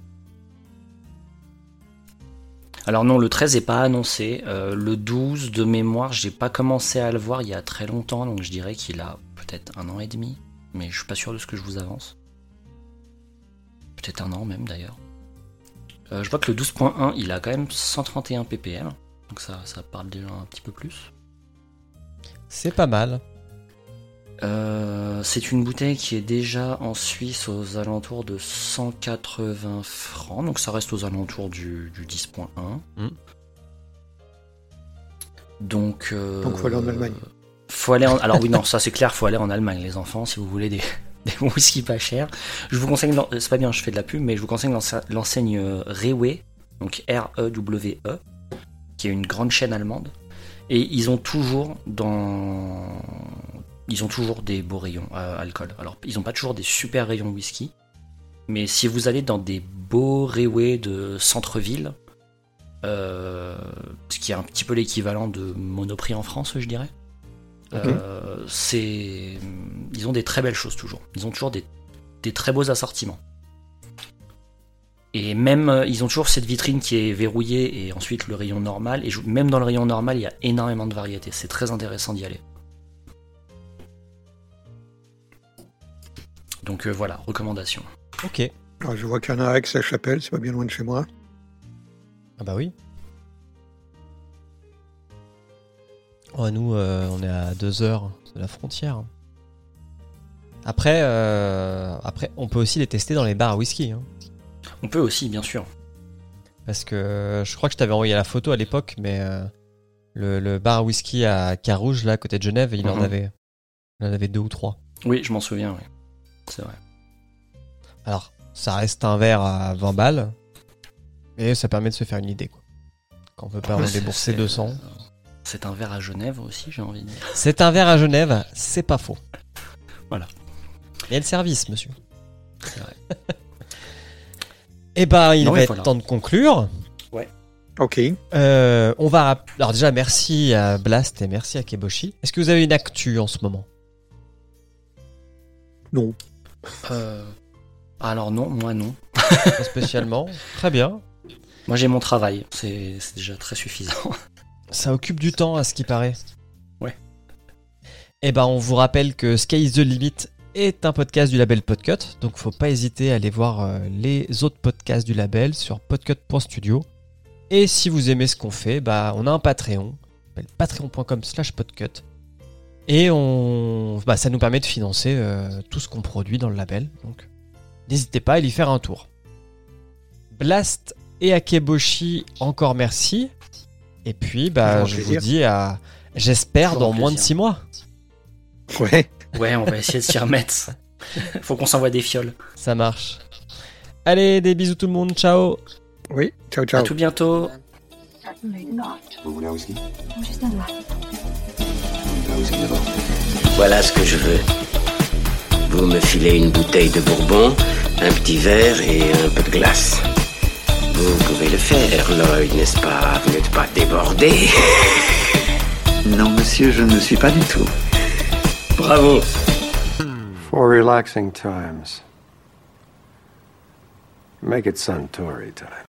Alors non, le 13 n'est pas annoncé. Euh, le 12, de mémoire, j'ai pas commencé à le voir il y a très longtemps, donc je dirais qu'il a peut-être un an et demi. Mais je suis pas sûr de ce que je vous avance. Peut-être un an même d'ailleurs. Euh, je vois que le 12.1, il a quand même 131 ppm. Donc ça, ça parle déjà un petit peu plus. C'est pas mal. Euh, c'est une bouteille qui est déjà en Suisse aux alentours de 180 francs, donc ça reste aux alentours du, du 10.1. Mm. Donc, Donc, euh, faut aller en Allemagne. Faut aller en- Alors oui, non, ça c'est clair, faut aller en Allemagne, les enfants, si vous voulez des, des bons whisky pas chers. Je vous conseille, c'est pas bien, je fais de la pub, mais je vous conseille l'ense- l'enseigne euh, Rewe, donc R-E-W-E, qui est une grande chaîne allemande. Et ils ont toujours dans, ils ont toujours des beaux rayons euh, alcool. Alors ils ont pas toujours des super rayons whisky, mais si vous allez dans des beaux Rewe de centre-ville, euh, ce qui est un petit peu l'équivalent de Monoprix en France, je dirais. Euh, c'est, ils ont des très belles choses toujours. Ils ont toujours des, des très beaux assortiments. Et même, ils ont toujours cette vitrine qui est verrouillée et ensuite le rayon normal. Et même dans le rayon normal, il y a énormément de variétés. C'est très intéressant d'y aller. Donc euh, voilà, recommandation. Ok. Alors, je vois qu'il y en a à Aix-la-Chapelle, c'est pas bien loin de chez moi. Ah bah oui. Oh, nous, euh, on est à deux heures de la frontière. Après, euh, après, on peut aussi les tester dans les bars à whisky. hein. On peut aussi, bien sûr. Parce que euh, je crois que je t'avais envoyé la photo à l'époque, mais euh, le, le bar à whisky à Carouge, là, à côté de Genève, il en Mhm. avait. Il en avait deux ou trois. Oui, je m'en souviens, oui. C'est vrai. Alors, ça reste un verre à 20 balles, mais ça permet de se faire une idée. Quoi. Quand on peut pas en débourser c'est- 200. C'est un verre à Genève aussi, j'ai envie de dire. C'est un verre à Genève, c'est pas faux. Voilà. Il y a le service, monsieur. C'est vrai. Eh ben, il Non, va être voilà. temps de conclure. Ok. Euh, on va. Alors déjà, merci à Blast et merci à Keboshi. Est-ce que vous avez une actu en ce moment? Non. Euh, Alors non, moi non. Pas spécialement. Très bien. Moi j'ai mon travail, c'est déjà très suffisant. Ça occupe du temps à ce qui paraît. Ouais. Eh ben, on vous rappelle que Sky is the Limit est un podcast du label Podcut, donc faut pas hésiter à aller voir euh, les autres podcasts du label sur podcut.studio. Et si vous aimez ce qu'on fait, bah, on a un Patreon, patreon.com slash podcut. Et on, bah, ça nous permet de financer euh, tout ce qu'on produit dans le label, donc n'hésitez pas à y faire un tour. Blast et Akeboshi, encore merci. Et puis, bah, je vous dis à, j'espère, dans moins de plaisir. 6 mois. Ouais. Ouais, on va essayer de s'y remettre. Faut qu'on s'envoie des fioles. Ça marche. Allez, des bisous tout le monde, ciao Oui. Ciao, ciao. À tout bientôt. Certainly not. Vous voulez un whisky? Voilà ce que je veux. Vous me filez une bouteille de bourbon, un petit verre et un peu de glace. Vous pouvez le faire, Lloyd, n'est-ce pas? Vous n'êtes pas débordé Non, monsieur, je ne suis pas du tout. Bravo For relaxing times. Make it Suntory time.